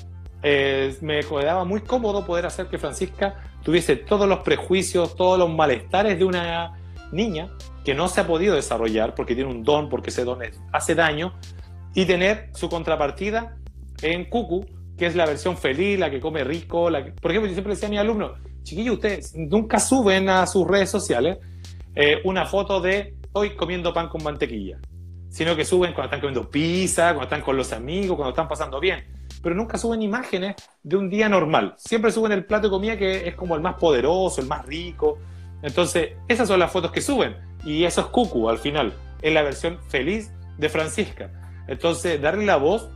eh, me quedaba muy cómodo poder hacer que Francisca tuviese todos los prejuicios, todos los malestares de una niña que no se ha podido desarrollar porque tiene un don, porque ese don hace daño, y tener su contrapartida en Cucu, que es la versión feliz, la que come rico. La que... Por ejemplo, yo siempre decía a mis alumnos, chiquillos, ustedes nunca suben a sus redes sociales eh, una foto de hoy comiendo pan con mantequilla, sino que suben cuando están comiendo pizza, cuando están con los amigos, cuando están pasando bien pero nunca suben imágenes de un día normal. Siempre suben el plato de comida que es como el más poderoso, el más rico. Entonces, esas son las fotos que suben. Y eso es Cucu al final. Es la versión feliz de Francisca. Entonces, darle la voz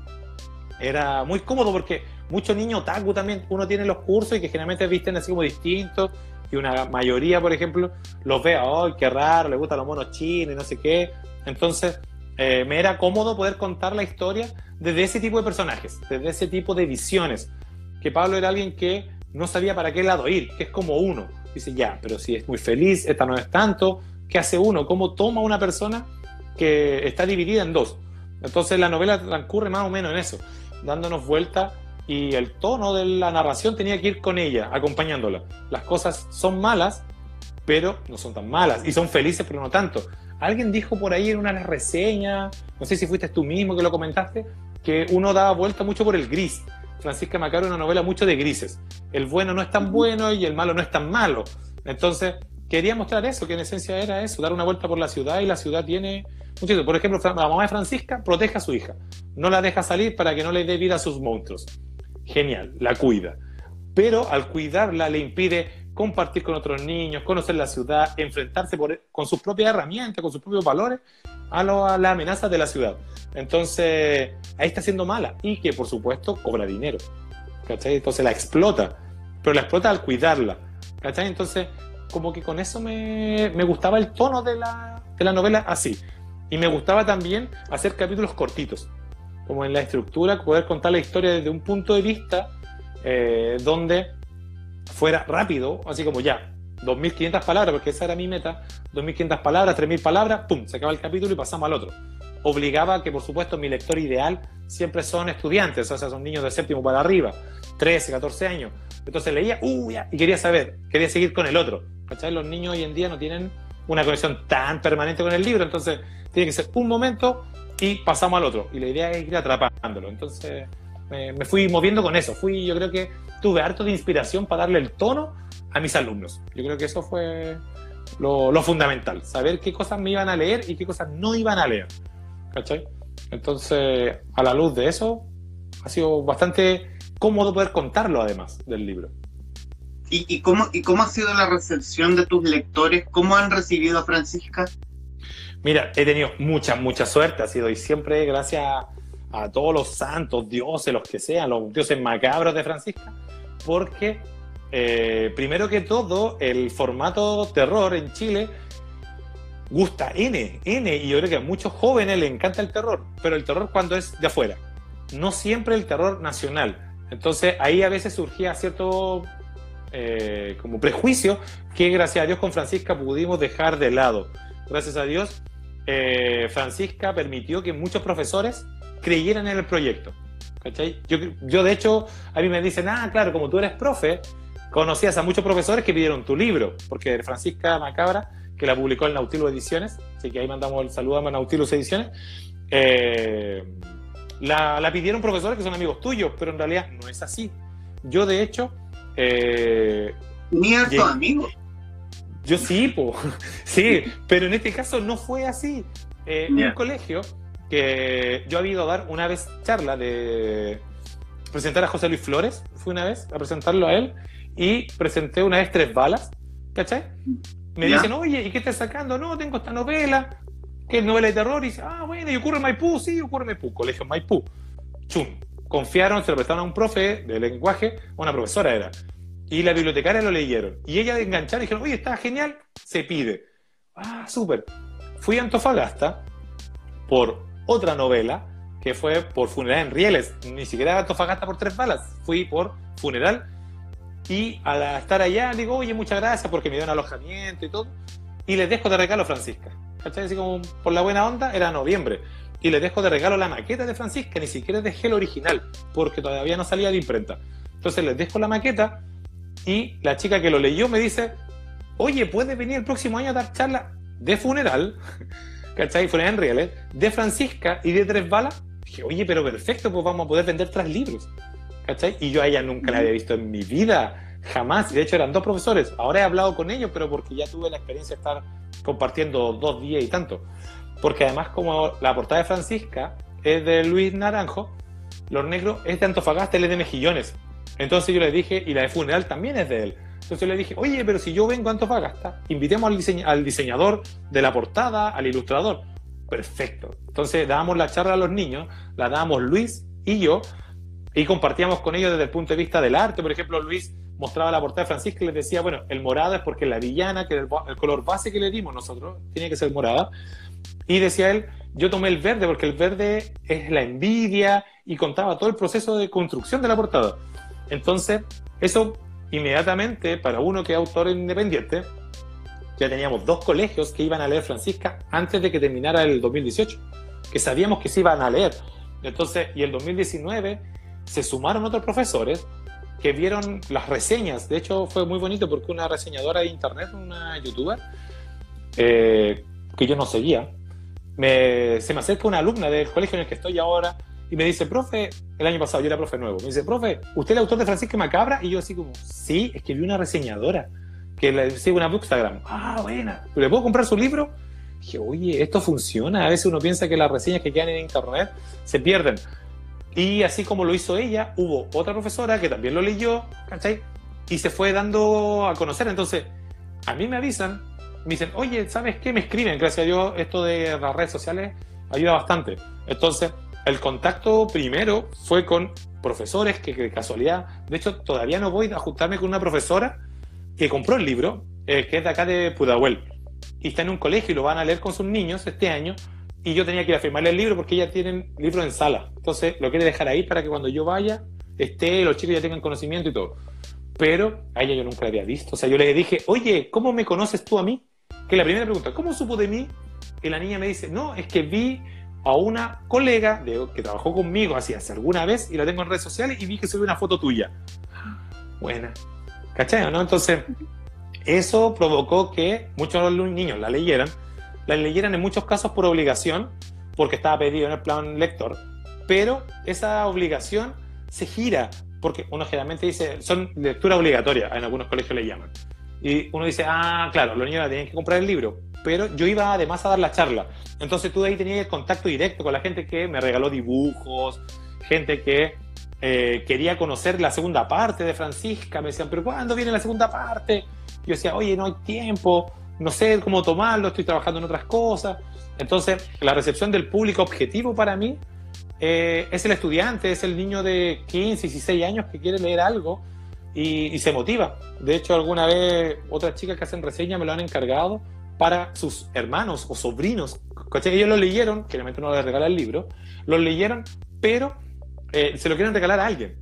era muy cómodo porque muchos niños otaku también uno tiene los cursos y que generalmente visten así como distintos. Y una mayoría, por ejemplo, los ve, ¡ay, qué raro! Le gustan los monos chinos y no sé qué. Entonces, eh, me era cómodo poder contar la historia desde ese tipo de personajes, desde ese tipo de visiones. Que Pablo era alguien que no sabía para qué lado ir, que es como uno. Dice, ya, pero si es muy feliz, esta no es tanto, ¿qué hace uno? ¿Cómo toma una persona que está dividida en dos? Entonces la novela transcurre más o menos en eso, dándonos vuelta y el tono de la narración tenía que ir con ella, acompañándola. Las cosas son malas, pero no son tan malas, y son felices, pero no tanto. Alguien dijo por ahí en una reseña, no sé si fuiste tú mismo que lo comentaste, que uno daba vuelta mucho por el gris. Francisca Macaro es una novela mucho de grises. El bueno no es tan bueno y el malo no es tan malo. Entonces, quería mostrar eso, que en esencia era eso, dar una vuelta por la ciudad y la ciudad tiene mucho. Por ejemplo, la mamá de Francisca protege a su hija, no la deja salir para que no le dé vida a sus monstruos. Genial, la cuida. Pero al cuidarla le impide compartir con otros niños, conocer la ciudad, enfrentarse con sus propias herramientas, con sus propios valores a, las amenazas de la ciudad. Entonces, ahí está siendo mala y que por supuesto cobra dinero. ¿cachai? Entonces la explota, pero la explota al cuidarla. ¿cachai? Entonces, como que con eso me, me gustaba el tono de la, de la novela así. Y me gustaba también hacer capítulos cortitos, como en la estructura, poder contar la historia desde un punto de vista eh, donde fuera rápido, así como ya, 2.500 palabras, porque esa era mi meta, 2.500 palabras, 3.000 palabras, ¡pum!, se acaba el capítulo y pasamos al otro. Obligaba que, por supuesto, mi lector ideal siempre son estudiantes, o sea, son niños de séptimo para arriba, 13, 14 años. Entonces leía, ¡uh! y quería saber, quería seguir con el otro. ¿Cachai? Los niños hoy en día no tienen una conexión tan permanente con el libro, entonces tiene que ser un momento y pasamos al otro. Y la idea es ir atrapándolo. Entonces me fui moviendo con eso. Fui, yo creo que tuve harto de inspiración para darle el tono a mis alumnos. Yo creo que eso fue lo, fundamental, saber qué cosas me iban a leer y qué cosas no iban a leer. ¿Cachai? Entonces, a la luz de eso, ha sido bastante cómodo poder contarlo además del libro. ¿Y, cómo, ¿Y cómo ha sido la recepción de tus lectores? ¿Cómo han recibido a Francisca? Mira, he tenido mucha, mucha suerte. Ha sido y siempre gracias a todos los santos, dioses, los que sean, los dioses macabros de Francisca, porque eh, primero que todo, el formato terror en Chile gusta N, N, y yo creo que a muchos jóvenes les encanta el terror, pero el terror cuando es de afuera, no siempre el terror nacional. Entonces ahí a veces surgía cierto eh, como prejuicio que gracias a Dios con Francisca pudimos dejar de lado. Gracias a Dios, eh, Francisca permitió que muchos profesores creyeran en el proyecto. Yo, yo, de hecho, a mí me dicen, ah, claro, como tú eres profe, conocías a muchos profesores que pidieron tu libro, porque Francisca Macabra, que la publicó en Nautilus Ediciones, así que ahí mandamos el saludo a Nautilus Ediciones, eh, la, la, pidieron profesores que son amigos tuyos, pero en realidad no es así. Yo, de hecho... Eh, a tus amigos. Yo sí, sí, pero en este caso no fue así. Eh, Un colegio que yo había ido a dar una vez charla de presentar a José Luis Flores, fui una vez a presentarlo a él, y presenté una vez tres balas, ¿cachai? Me dicen, oye, ¿y qué estás sacando? No, tengo esta novela, que es novela de terror, y dice, ah, bueno, ¿y ocurre en Maipú? Sí, ocurre en Maipú, colegio Maipú. Chum. Confiaron, se lo prestaron a un profe de lenguaje, una profesora era. Y la bibliotecaria lo leyeron. Y ella de enganchar dijeron, oye, está genial, se pide. Ah, súper. Fui a Antofagasta por otra novela que fue por Funeral en Rieles. Ni siquiera Antofagasta por tres balas. Fui por Funeral. Y al estar allá, digo, oye, muchas gracias porque me dio un alojamiento y todo. Y les dejo de regalo Francisca. ¿Cachai? Así como por la buena onda, era noviembre. Y les dejo de regalo la maqueta de Francisca, ni siquiera dejé el original, porque todavía no salía de imprenta. Entonces les dejo la maqueta y la chica que lo leyó me dice, oye, ¿puedes venir el próximo año a dar charla de funeral? ¿Cachai? Fueron en Rieles, de Francisca y de Tres Balas. Dije, oye, pero perfecto, pues vamos a poder vender tres libros, ¿cachai? Y yo a ella nunca la había visto en mi vida, jamás. De hecho, eran dos profesores. Ahora he hablado con ellos, pero porque ya tuve la experiencia de estar compartiendo dos días y tanto. Porque además, como la portada de Francisca es de Luis Naranjo, Los Negros es de Antofagasta, él es de Mejillones. Entonces yo le dije, y la de Funeral también es de él. Entonces le dije, oye, pero si yo vengo a Antofagasta, invitemos al, al diseñador de la portada, al ilustrador. Perfecto. Entonces dábamos la charla a los niños, la dábamos Luis y yo, y compartíamos con ellos desde el punto de vista del arte. Por ejemplo, Luis mostraba la portada de Francisco y les decía, bueno, el morado es porque la villana, que el, el color base que le dimos nosotros, tiene que ser morada. Y decía él, yo tomé el verde porque el verde es la envidia y contaba todo el proceso de construcción de la portada. Entonces, eso inmediatamente, para uno que es autor independiente, ya teníamos dos colegios que iban a leer Francisca antes de que terminara el 2018, que sabíamos que se iban a leer. Entonces, y el 2019 se sumaron otros profesores que vieron las reseñas. De hecho, fue muy bonito porque una reseñadora de internet, una youtuber, eh, que yo no seguía, me, se me acerca una alumna del colegio en el que estoy ahora y me dice, profe, el año pasado yo era profe nuevo, me dice, profe, ¿usted es el autor de Francisca Macabra? Y yo así como, sí, es que vi una reseñadora que le sigue una Bookstagram. Ah, buena. ¿Le puedo comprar su libro? dije, oye, esto funciona. A veces uno piensa que las reseñas que quedan en internet se pierden. Y así como lo hizo ella, hubo otra profesora que también lo leyó, ¿cachai? Y se fue dando a conocer. Entonces, a mí me avisan, me dicen, oye, ¿sabes qué? Me escriben, gracias a Dios, esto de las redes sociales ayuda bastante. Entonces, el contacto primero fue con profesores que, de casualidad, de hecho, todavía no voy a ajustarme con una profesora que compró el libro, eh, que es de acá de Pudahuel, y está en un colegio y lo van a leer con sus niños este año, y yo tenía que ir a firmarle el libro porque ya tienen libro en sala. Entonces, lo quiere dejar ahí para que cuando yo vaya, esté, los chicos ya tengan conocimiento y todo. Pero a ella yo nunca la había visto. O sea, yo le dije, oye, ¿cómo me conoces tú a mí? Que la primera pregunta, ¿cómo supo de mí? Y la niña me dice, no, es que vi a una colega de, que trabajó conmigo así hace alguna vez y la tengo en redes sociales y vi que subió una foto tuya. Buena. ¿Cachai? ¿no? Entonces, eso provocó que muchos niños la leyeran, la leyeran en muchos casos por obligación, porque estaba pedido en el plan lector, pero esa obligación se gira, porque uno generalmente dice, son lectura obligatoria, en algunos colegios le llaman. Y uno dice, ah, claro, los niños tienen que comprar el libro, pero yo iba además a dar la charla. Entonces tú de ahí tenías contacto directo con la gente que me regaló dibujos, gente que eh, quería conocer la segunda parte de Francisca. Me decían, pero ¿cuándo viene la segunda parte? Yo decía, oye, no hay tiempo, no sé cómo tomarlo, estoy trabajando en otras cosas. Entonces, la recepción del público objetivo para mí eh, es el estudiante, es el niño de 15, 16 años que quiere leer algo y, se motiva. De hecho, alguna vez otras chicas que hacen reseña me lo han encargado para sus hermanos o sobrinos. Ellos lo leyeron, que realmente no les regala el libro, lo leyeron, pero eh, se lo quieren regalar a alguien.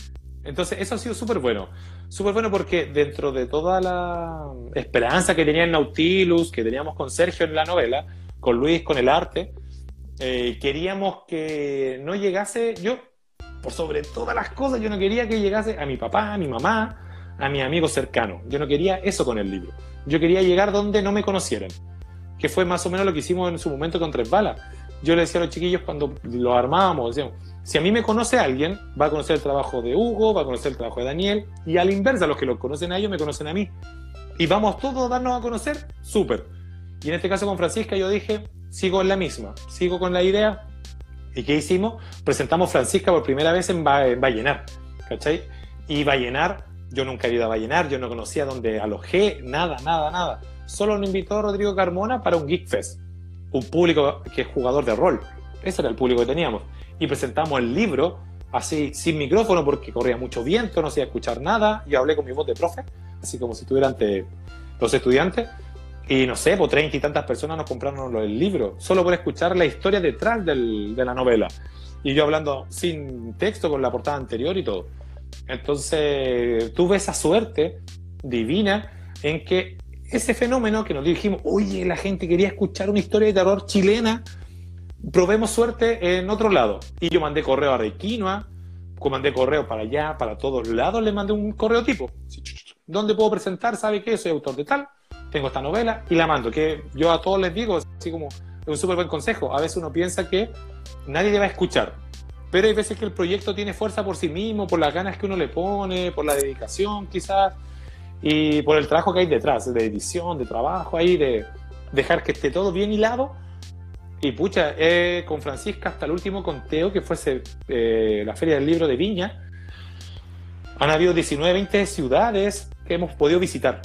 Entonces, eso ha sido súper bueno. Súper bueno porque dentro de toda la esperanza que tenía el Nautilus, que teníamos con Sergio en la novela, con Luis, con el arte, eh, queríamos que no llegase, yo, por sobre todas las cosas, yo no quería que llegase a mi papá, a mi mamá, a mi amigo cercano. Yo no quería eso con el libro. Yo quería llegar donde no me conocieran, que fue más o menos lo que hicimos en su momento con Tres Balas. Yo le decía a los chiquillos cuando lo armábamos, decíamos, si a mí me conoce alguien, va a conocer el trabajo de Hugo, va a conocer el trabajo de Daniel, y a la inversa, los que lo conocen a ellos me conocen a mí. Y vamos todos a darnos a conocer, súper. Y en este caso con Francisca yo dije, sigo en la misma, sigo con la idea. ¿Y qué hicimos? Presentamos Francisca por primera vez en, Vallenar, ¿cachai? Y Vallenar, yo nunca he ido a Vallenar, yo no conocía dónde alojé, nada, nada, nada. Solo nos invitó Rodrigo Carmona para un Geek Fest, un público que es jugador de rol. Ese era el público que teníamos. Y presentamos el libro así, sin micrófono, porque corría mucho viento, no se iba a escuchar nada. Yo hablé con mi voz de profe, así como si estuviera ante los estudiantes. Y no sé, por treinta y tantas personas nos compraron el libro, solo por escuchar la historia detrás de la novela. Y yo hablando sin texto con la portada anterior y todo. Entonces tuve esa suerte divina en que ese fenómeno que nos dijimos, oye, la gente quería escuchar una historia de terror chilena, probemos suerte en otro lado. Y yo mandé correo a Requinoa, mandé correo para allá, para todos lados, le mandé un correo tipo. ¿Dónde puedo presentar? ¿Sabe qué? Soy autor de tal, tengo esta novela y la mando. Que yo a todos les digo, así como es un súper buen consejo. A veces uno piensa que nadie debe escuchar, pero hay veces que el proyecto tiene fuerza por sí mismo, por las ganas que uno le pone, por la dedicación quizás, y por el trabajo que hay detrás, de edición, de trabajo ahí, de dejar que esté todo bien hilado y pucha, eh, con Francisca hasta el último conteo, que fuese eh, la Feria del Libro de Viña, han habido 19, 20 ciudades que hemos podido visitar.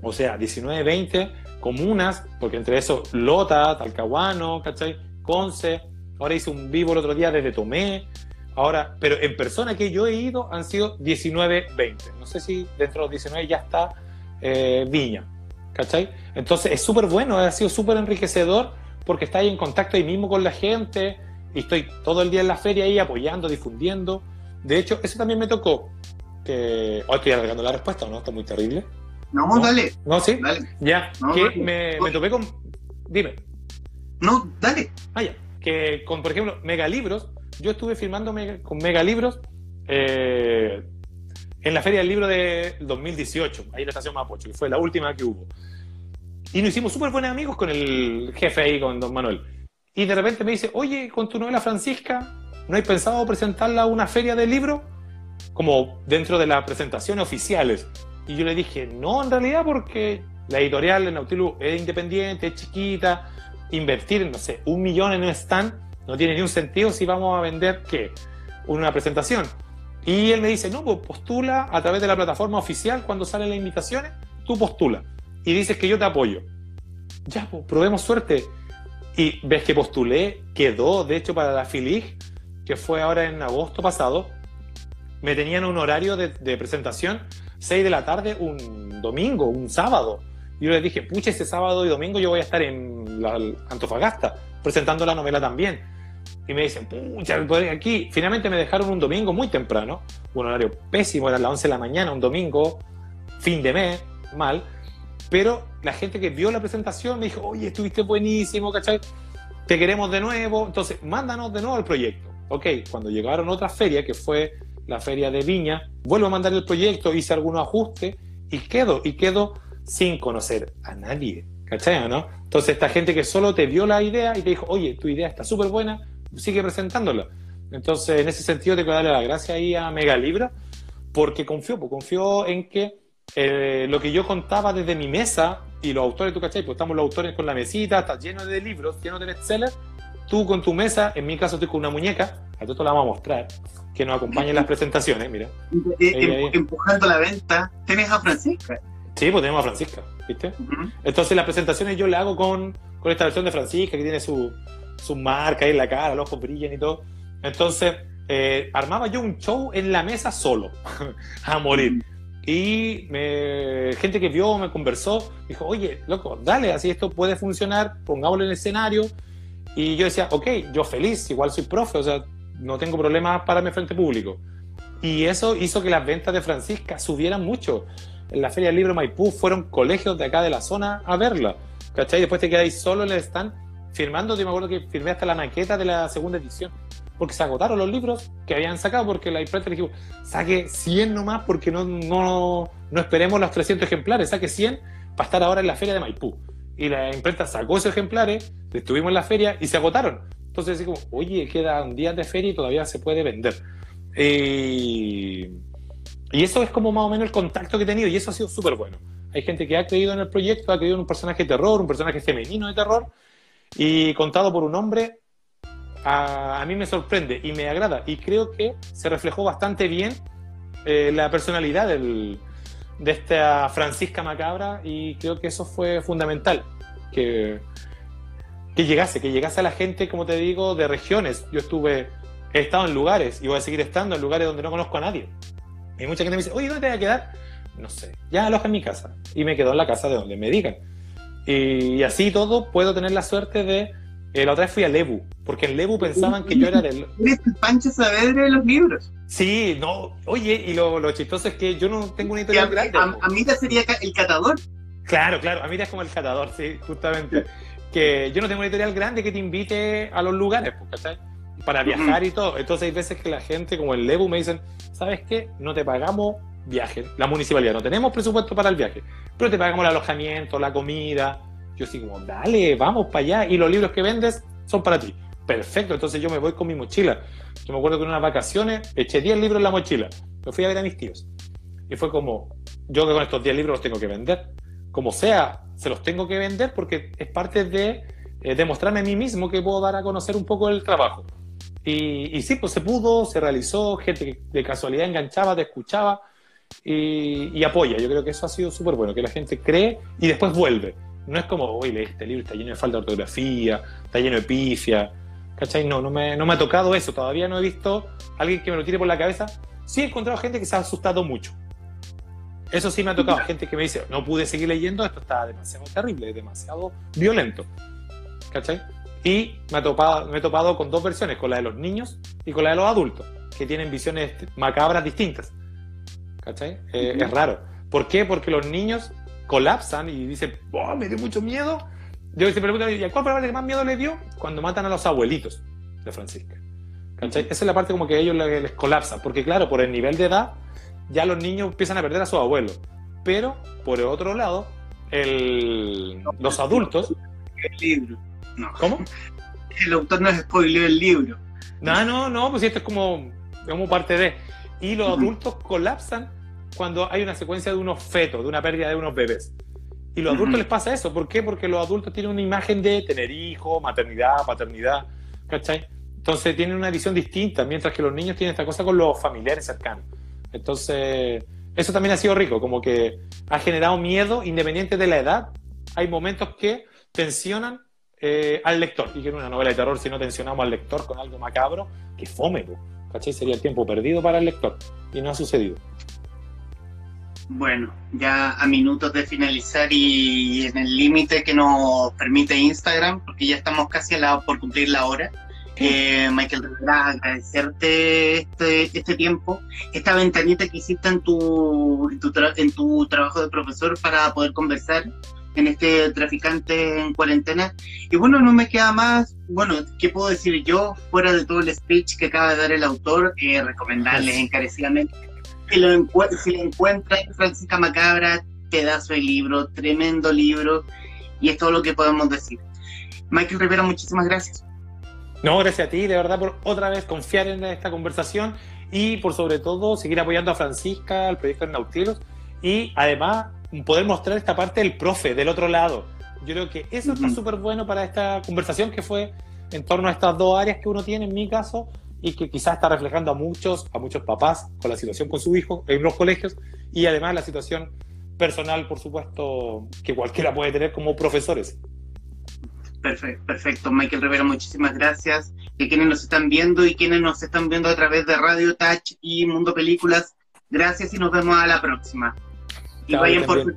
O sea, 19, 20 comunas, porque entre eso Lota, Talcahuano, ¿cachai? Conce, ahora hice un vivo el otro día desde Tomé, ahora, pero en persona que yo he ido han sido 19, 20. No sé si dentro de los 19 ya está eh, Viña, ¿cachai? Entonces es súper bueno, ha sido súper enriquecedor porque ahí en contacto ahí mismo con la gente y estoy todo el día en la feria ahí apoyando, difundiendo. De hecho, eso también me tocó. Que... Oh, estoy alargando la respuesta, ¿o no? Está muy terrible. No, dale. ¿No, sí? Ya, que me, me topé con... Dime. No, dale. Ah, ya. Que con, por ejemplo, Megalibros, yo estuve firmando con Megalibros eh, en la Feria del Libro de 2018, ahí en la estación Mapocho, que fue la última que hubo. Y nos hicimos súper buenos amigos con el jefe ahí, con don Manuel. Y de repente me dice, oye, con tu novela Francisca, ¿no hay pensado presentarla a una feria de libros? Como dentro de las presentaciones oficiales. Y yo le dije, no, en realidad, porque la editorial de Nautilus es independiente, es chiquita, invertir, no sé, un millón en un stand no tiene ni un sentido si vamos a vender, ¿qué? Una presentación. Y él me dice, no, pues postula a través de la plataforma oficial cuando salen las invitaciones, tú postula. Y dices que yo te apoyo. Ya, pues probemos suerte. Y ves que postulé, quedó, de hecho, para la FILIG, que fue ahora en agosto pasado, me tenían un horario de, presentación, 6 de la tarde, un domingo, un sábado. Yo les dije, pucha, ese sábado y domingo yo voy a estar en la, Antofagasta presentando la novela también. Y me dicen, pucha, aquí. Finalmente me dejaron un domingo muy temprano, un horario pésimo, era las 11 de la mañana, un domingo, fin de mes, mal. Pero la gente que vio la presentación me dijo, oye, estuviste buenísimo, ¿cachai? Te queremos de nuevo. Entonces, mándanos de nuevo el proyecto. Ok, cuando llegaron otra feria, que fue la feria de Viña, vuelvo a mandar el proyecto, hice algunos ajustes y quedo, y quedo sin conocer a nadie. ¿Cachai? ¿no? Entonces, esta gente que solo te vio la idea y te dijo, oye, tu idea está súper buena, sigue presentándola. Entonces, en ese sentido, te quiero darle la gracia ahí a Megalibra, porque confió, pues, confió en que eh, lo que yo contaba desde mi mesa y los autores, tú cachai, pues estamos los autores con la mesita, está lleno de libros, lleno de bestsellers, tú con tu mesa, en mi caso estoy con una muñeca, a todo la vamos a mostrar, que nos acompañe en las presentaciones, mira. empujando la venta, ¿tienes a Francisca? Sí, pues tenemos a Francisca, ¿viste? Entonces las presentaciones yo le hago con, con esta versión de Francisca, que tiene su, su marca ahí en la cara, los ojos brillan y todo. Entonces, eh, armaba yo un show en la mesa solo, a morir. Y me, gente que vio, me conversó, dijo, oye, loco, dale, así esto puede funcionar, pongámoslo en el escenario. Y yo decía, ok, yo feliz, igual soy profe, o sea, no tengo problemas para mi frente público. Y eso hizo que las ventas de Francisca subieran mucho. En la Feria del Libro Maipú fueron colegios de acá de la zona a verla. ¿Cachai? Después te quedáis solo en el stand firmando. Yo me acuerdo que firmé hasta la maqueta de la segunda edición porque se agotaron los libros que habían sacado, porque la imprenta dijo, saque 100 nomás porque no, no, no esperemos los 300 ejemplares, saque 100 para estar ahora en la feria de Maipú. Y la imprenta sacó esos ejemplares, estuvimos en la feria y se agotaron. Entonces, así como, oye, quedan días de feria y todavía se puede vender. Y eso es como más o menos el contacto que he tenido y eso ha sido súper bueno. Hay gente que ha creído en el proyecto, ha creído en un personaje de terror, un personaje femenino de terror y contado por un hombre a, mí me sorprende y me agrada y creo que se reflejó bastante bien eh, la personalidad de esta Francisca Macabra y creo que eso fue fundamental, que, que llegase, que llegase a la gente, como te digo, de regiones. Yo estuve, he estado en lugares y voy a seguir estando en lugares donde no conozco a nadie. Y mucha gente me dice, oye, ¿dónde te vas a quedar? No sé, ya aloja en mi casa. Y me quedo en la casa de donde me digan. Y así todo puedo tener la suerte de eh, la otra vez fui a Lebu, porque en Lebu pensaban que yo era del. Eres el Pancho Saavedra de los libros. Sí, no, oye, y lo, lo chistoso es que yo no tengo una editorial grande. A, mí te sería el catador. Claro, claro, a mí es como el catador, sí, justamente. que yo no tengo una editorial grande que te invite a los lugares, ¿cachai? Para viajar y todo. Entonces hay veces que la gente, como en Lebu, me dicen, ¿sabes qué? No te pagamos viaje. La municipalidad, no tenemos presupuesto para el viaje, pero te pagamos el alojamiento, la comida, yo así como, dale, vamos para allá. Y los libros que vendes son para ti. Perfecto, entonces yo me voy con mi mochila. Yo me acuerdo que en unas vacaciones eché 10 libros en la mochila. Me fui a ver a mis tíos. Y fue como, yo que con estos 10 libros los tengo que vender. Como sea, se los tengo que vender porque es parte de eh, demostrarme a mí mismo que puedo dar a conocer un poco el trabajo. Y, y sí, pues se pudo, se realizó, gente que de casualidad enganchaba, te escuchaba y, apoya. Yo creo que eso ha sido súper bueno, que la gente cree y después vuelve no es como, oye, este libro está lleno de falta de ortografía, está lleno de pifia, ¿cachai? No, no me, no me ha tocado eso, todavía no he visto alguien que me lo tire por la cabeza. Sí he encontrado gente que se ha asustado mucho. Eso sí me ha tocado, gente que me dice, no pude seguir leyendo, esto está demasiado terrible, demasiado violento. ¿Cachai? Y me, ha topado, me he topado con dos versiones, con la de los niños y con la de los adultos, que tienen visiones macabras distintas. ¿Cachai? Eh, es raro. ¿Por qué? Porque los niños colapsan y dicen, oh, me dio mucho miedo. Yo me pregunto, ¿y cuál fue la parte que más miedo le dio? Cuando matan a los abuelitos de Francisca. ¿Cachai? Esa es la parte como que a ellos les, colapsa, porque claro, por el nivel de edad, ya los niños empiezan a perder a sus abuelos. Pero, por el otro lado, los adultos. El libro. ¿Cómo? El autor no spoileó el libro. No, no, no, pues esto es como, como parte de. Y los adultos colapsan cuando hay una secuencia de unos fetos, de una pérdida de unos bebés. Y a los adultos les pasa eso. ¿Por qué? Porque los adultos tienen una imagen de tener hijos, maternidad, paternidad, ¿cachai? Entonces tienen una visión distinta, mientras que los niños tienen esta cosa con los familiares cercanos. Entonces, eso también ha sido rico, como que ha generado miedo independiente de la edad. Hay momentos que tensionan eh, al lector. Y que en una novela de terror, si no tensionamos al lector con algo macabro, que fome, ¿cachai? Sería el tiempo perdido para el lector. Y no ha sucedido. Bueno, ya a minutos de finalizar y en el límite que nos permite Instagram, porque ya estamos casi a la, por cumplir la hora. Eh, Michael Rivera, agradecerte este, este tiempo, esta ventanita que hiciste en tu, en tu, en tu trabajo de profesor para poder conversar en este traficante en cuarentena. Y bueno, no me queda más, bueno, ¿qué puedo decir yo fuera de todo el speech que acaba de dar el autor? Eh, recomendarles encarecidamente si lo, si lo encuentran, Francisca Macabra, pedazo de libro, tremendo libro, y es todo lo que podemos decir. Michael Rivera, muchísimas gracias. No, gracias a ti, de verdad, por otra vez confiar en esta conversación y por sobre todo seguir apoyando a Francisca, al proyecto de Nautilus y además poder mostrar esta parte del profe del otro lado. Yo creo que eso está súper bueno para esta conversación que fue en torno a estas dos áreas que uno tiene, en mi caso, y que quizás está reflejando a muchos, a muchos papás con la situación con su hijo en los colegios y además la situación personal, por supuesto, que cualquiera puede tener como profesores. Perfecto, perfecto. Michael Rivera, muchísimas gracias. Y quienes nos están viendo y quienes nos están viendo a través de Radio Touch y Mundo Películas, gracias y nos vemos a la próxima. Y vayan por su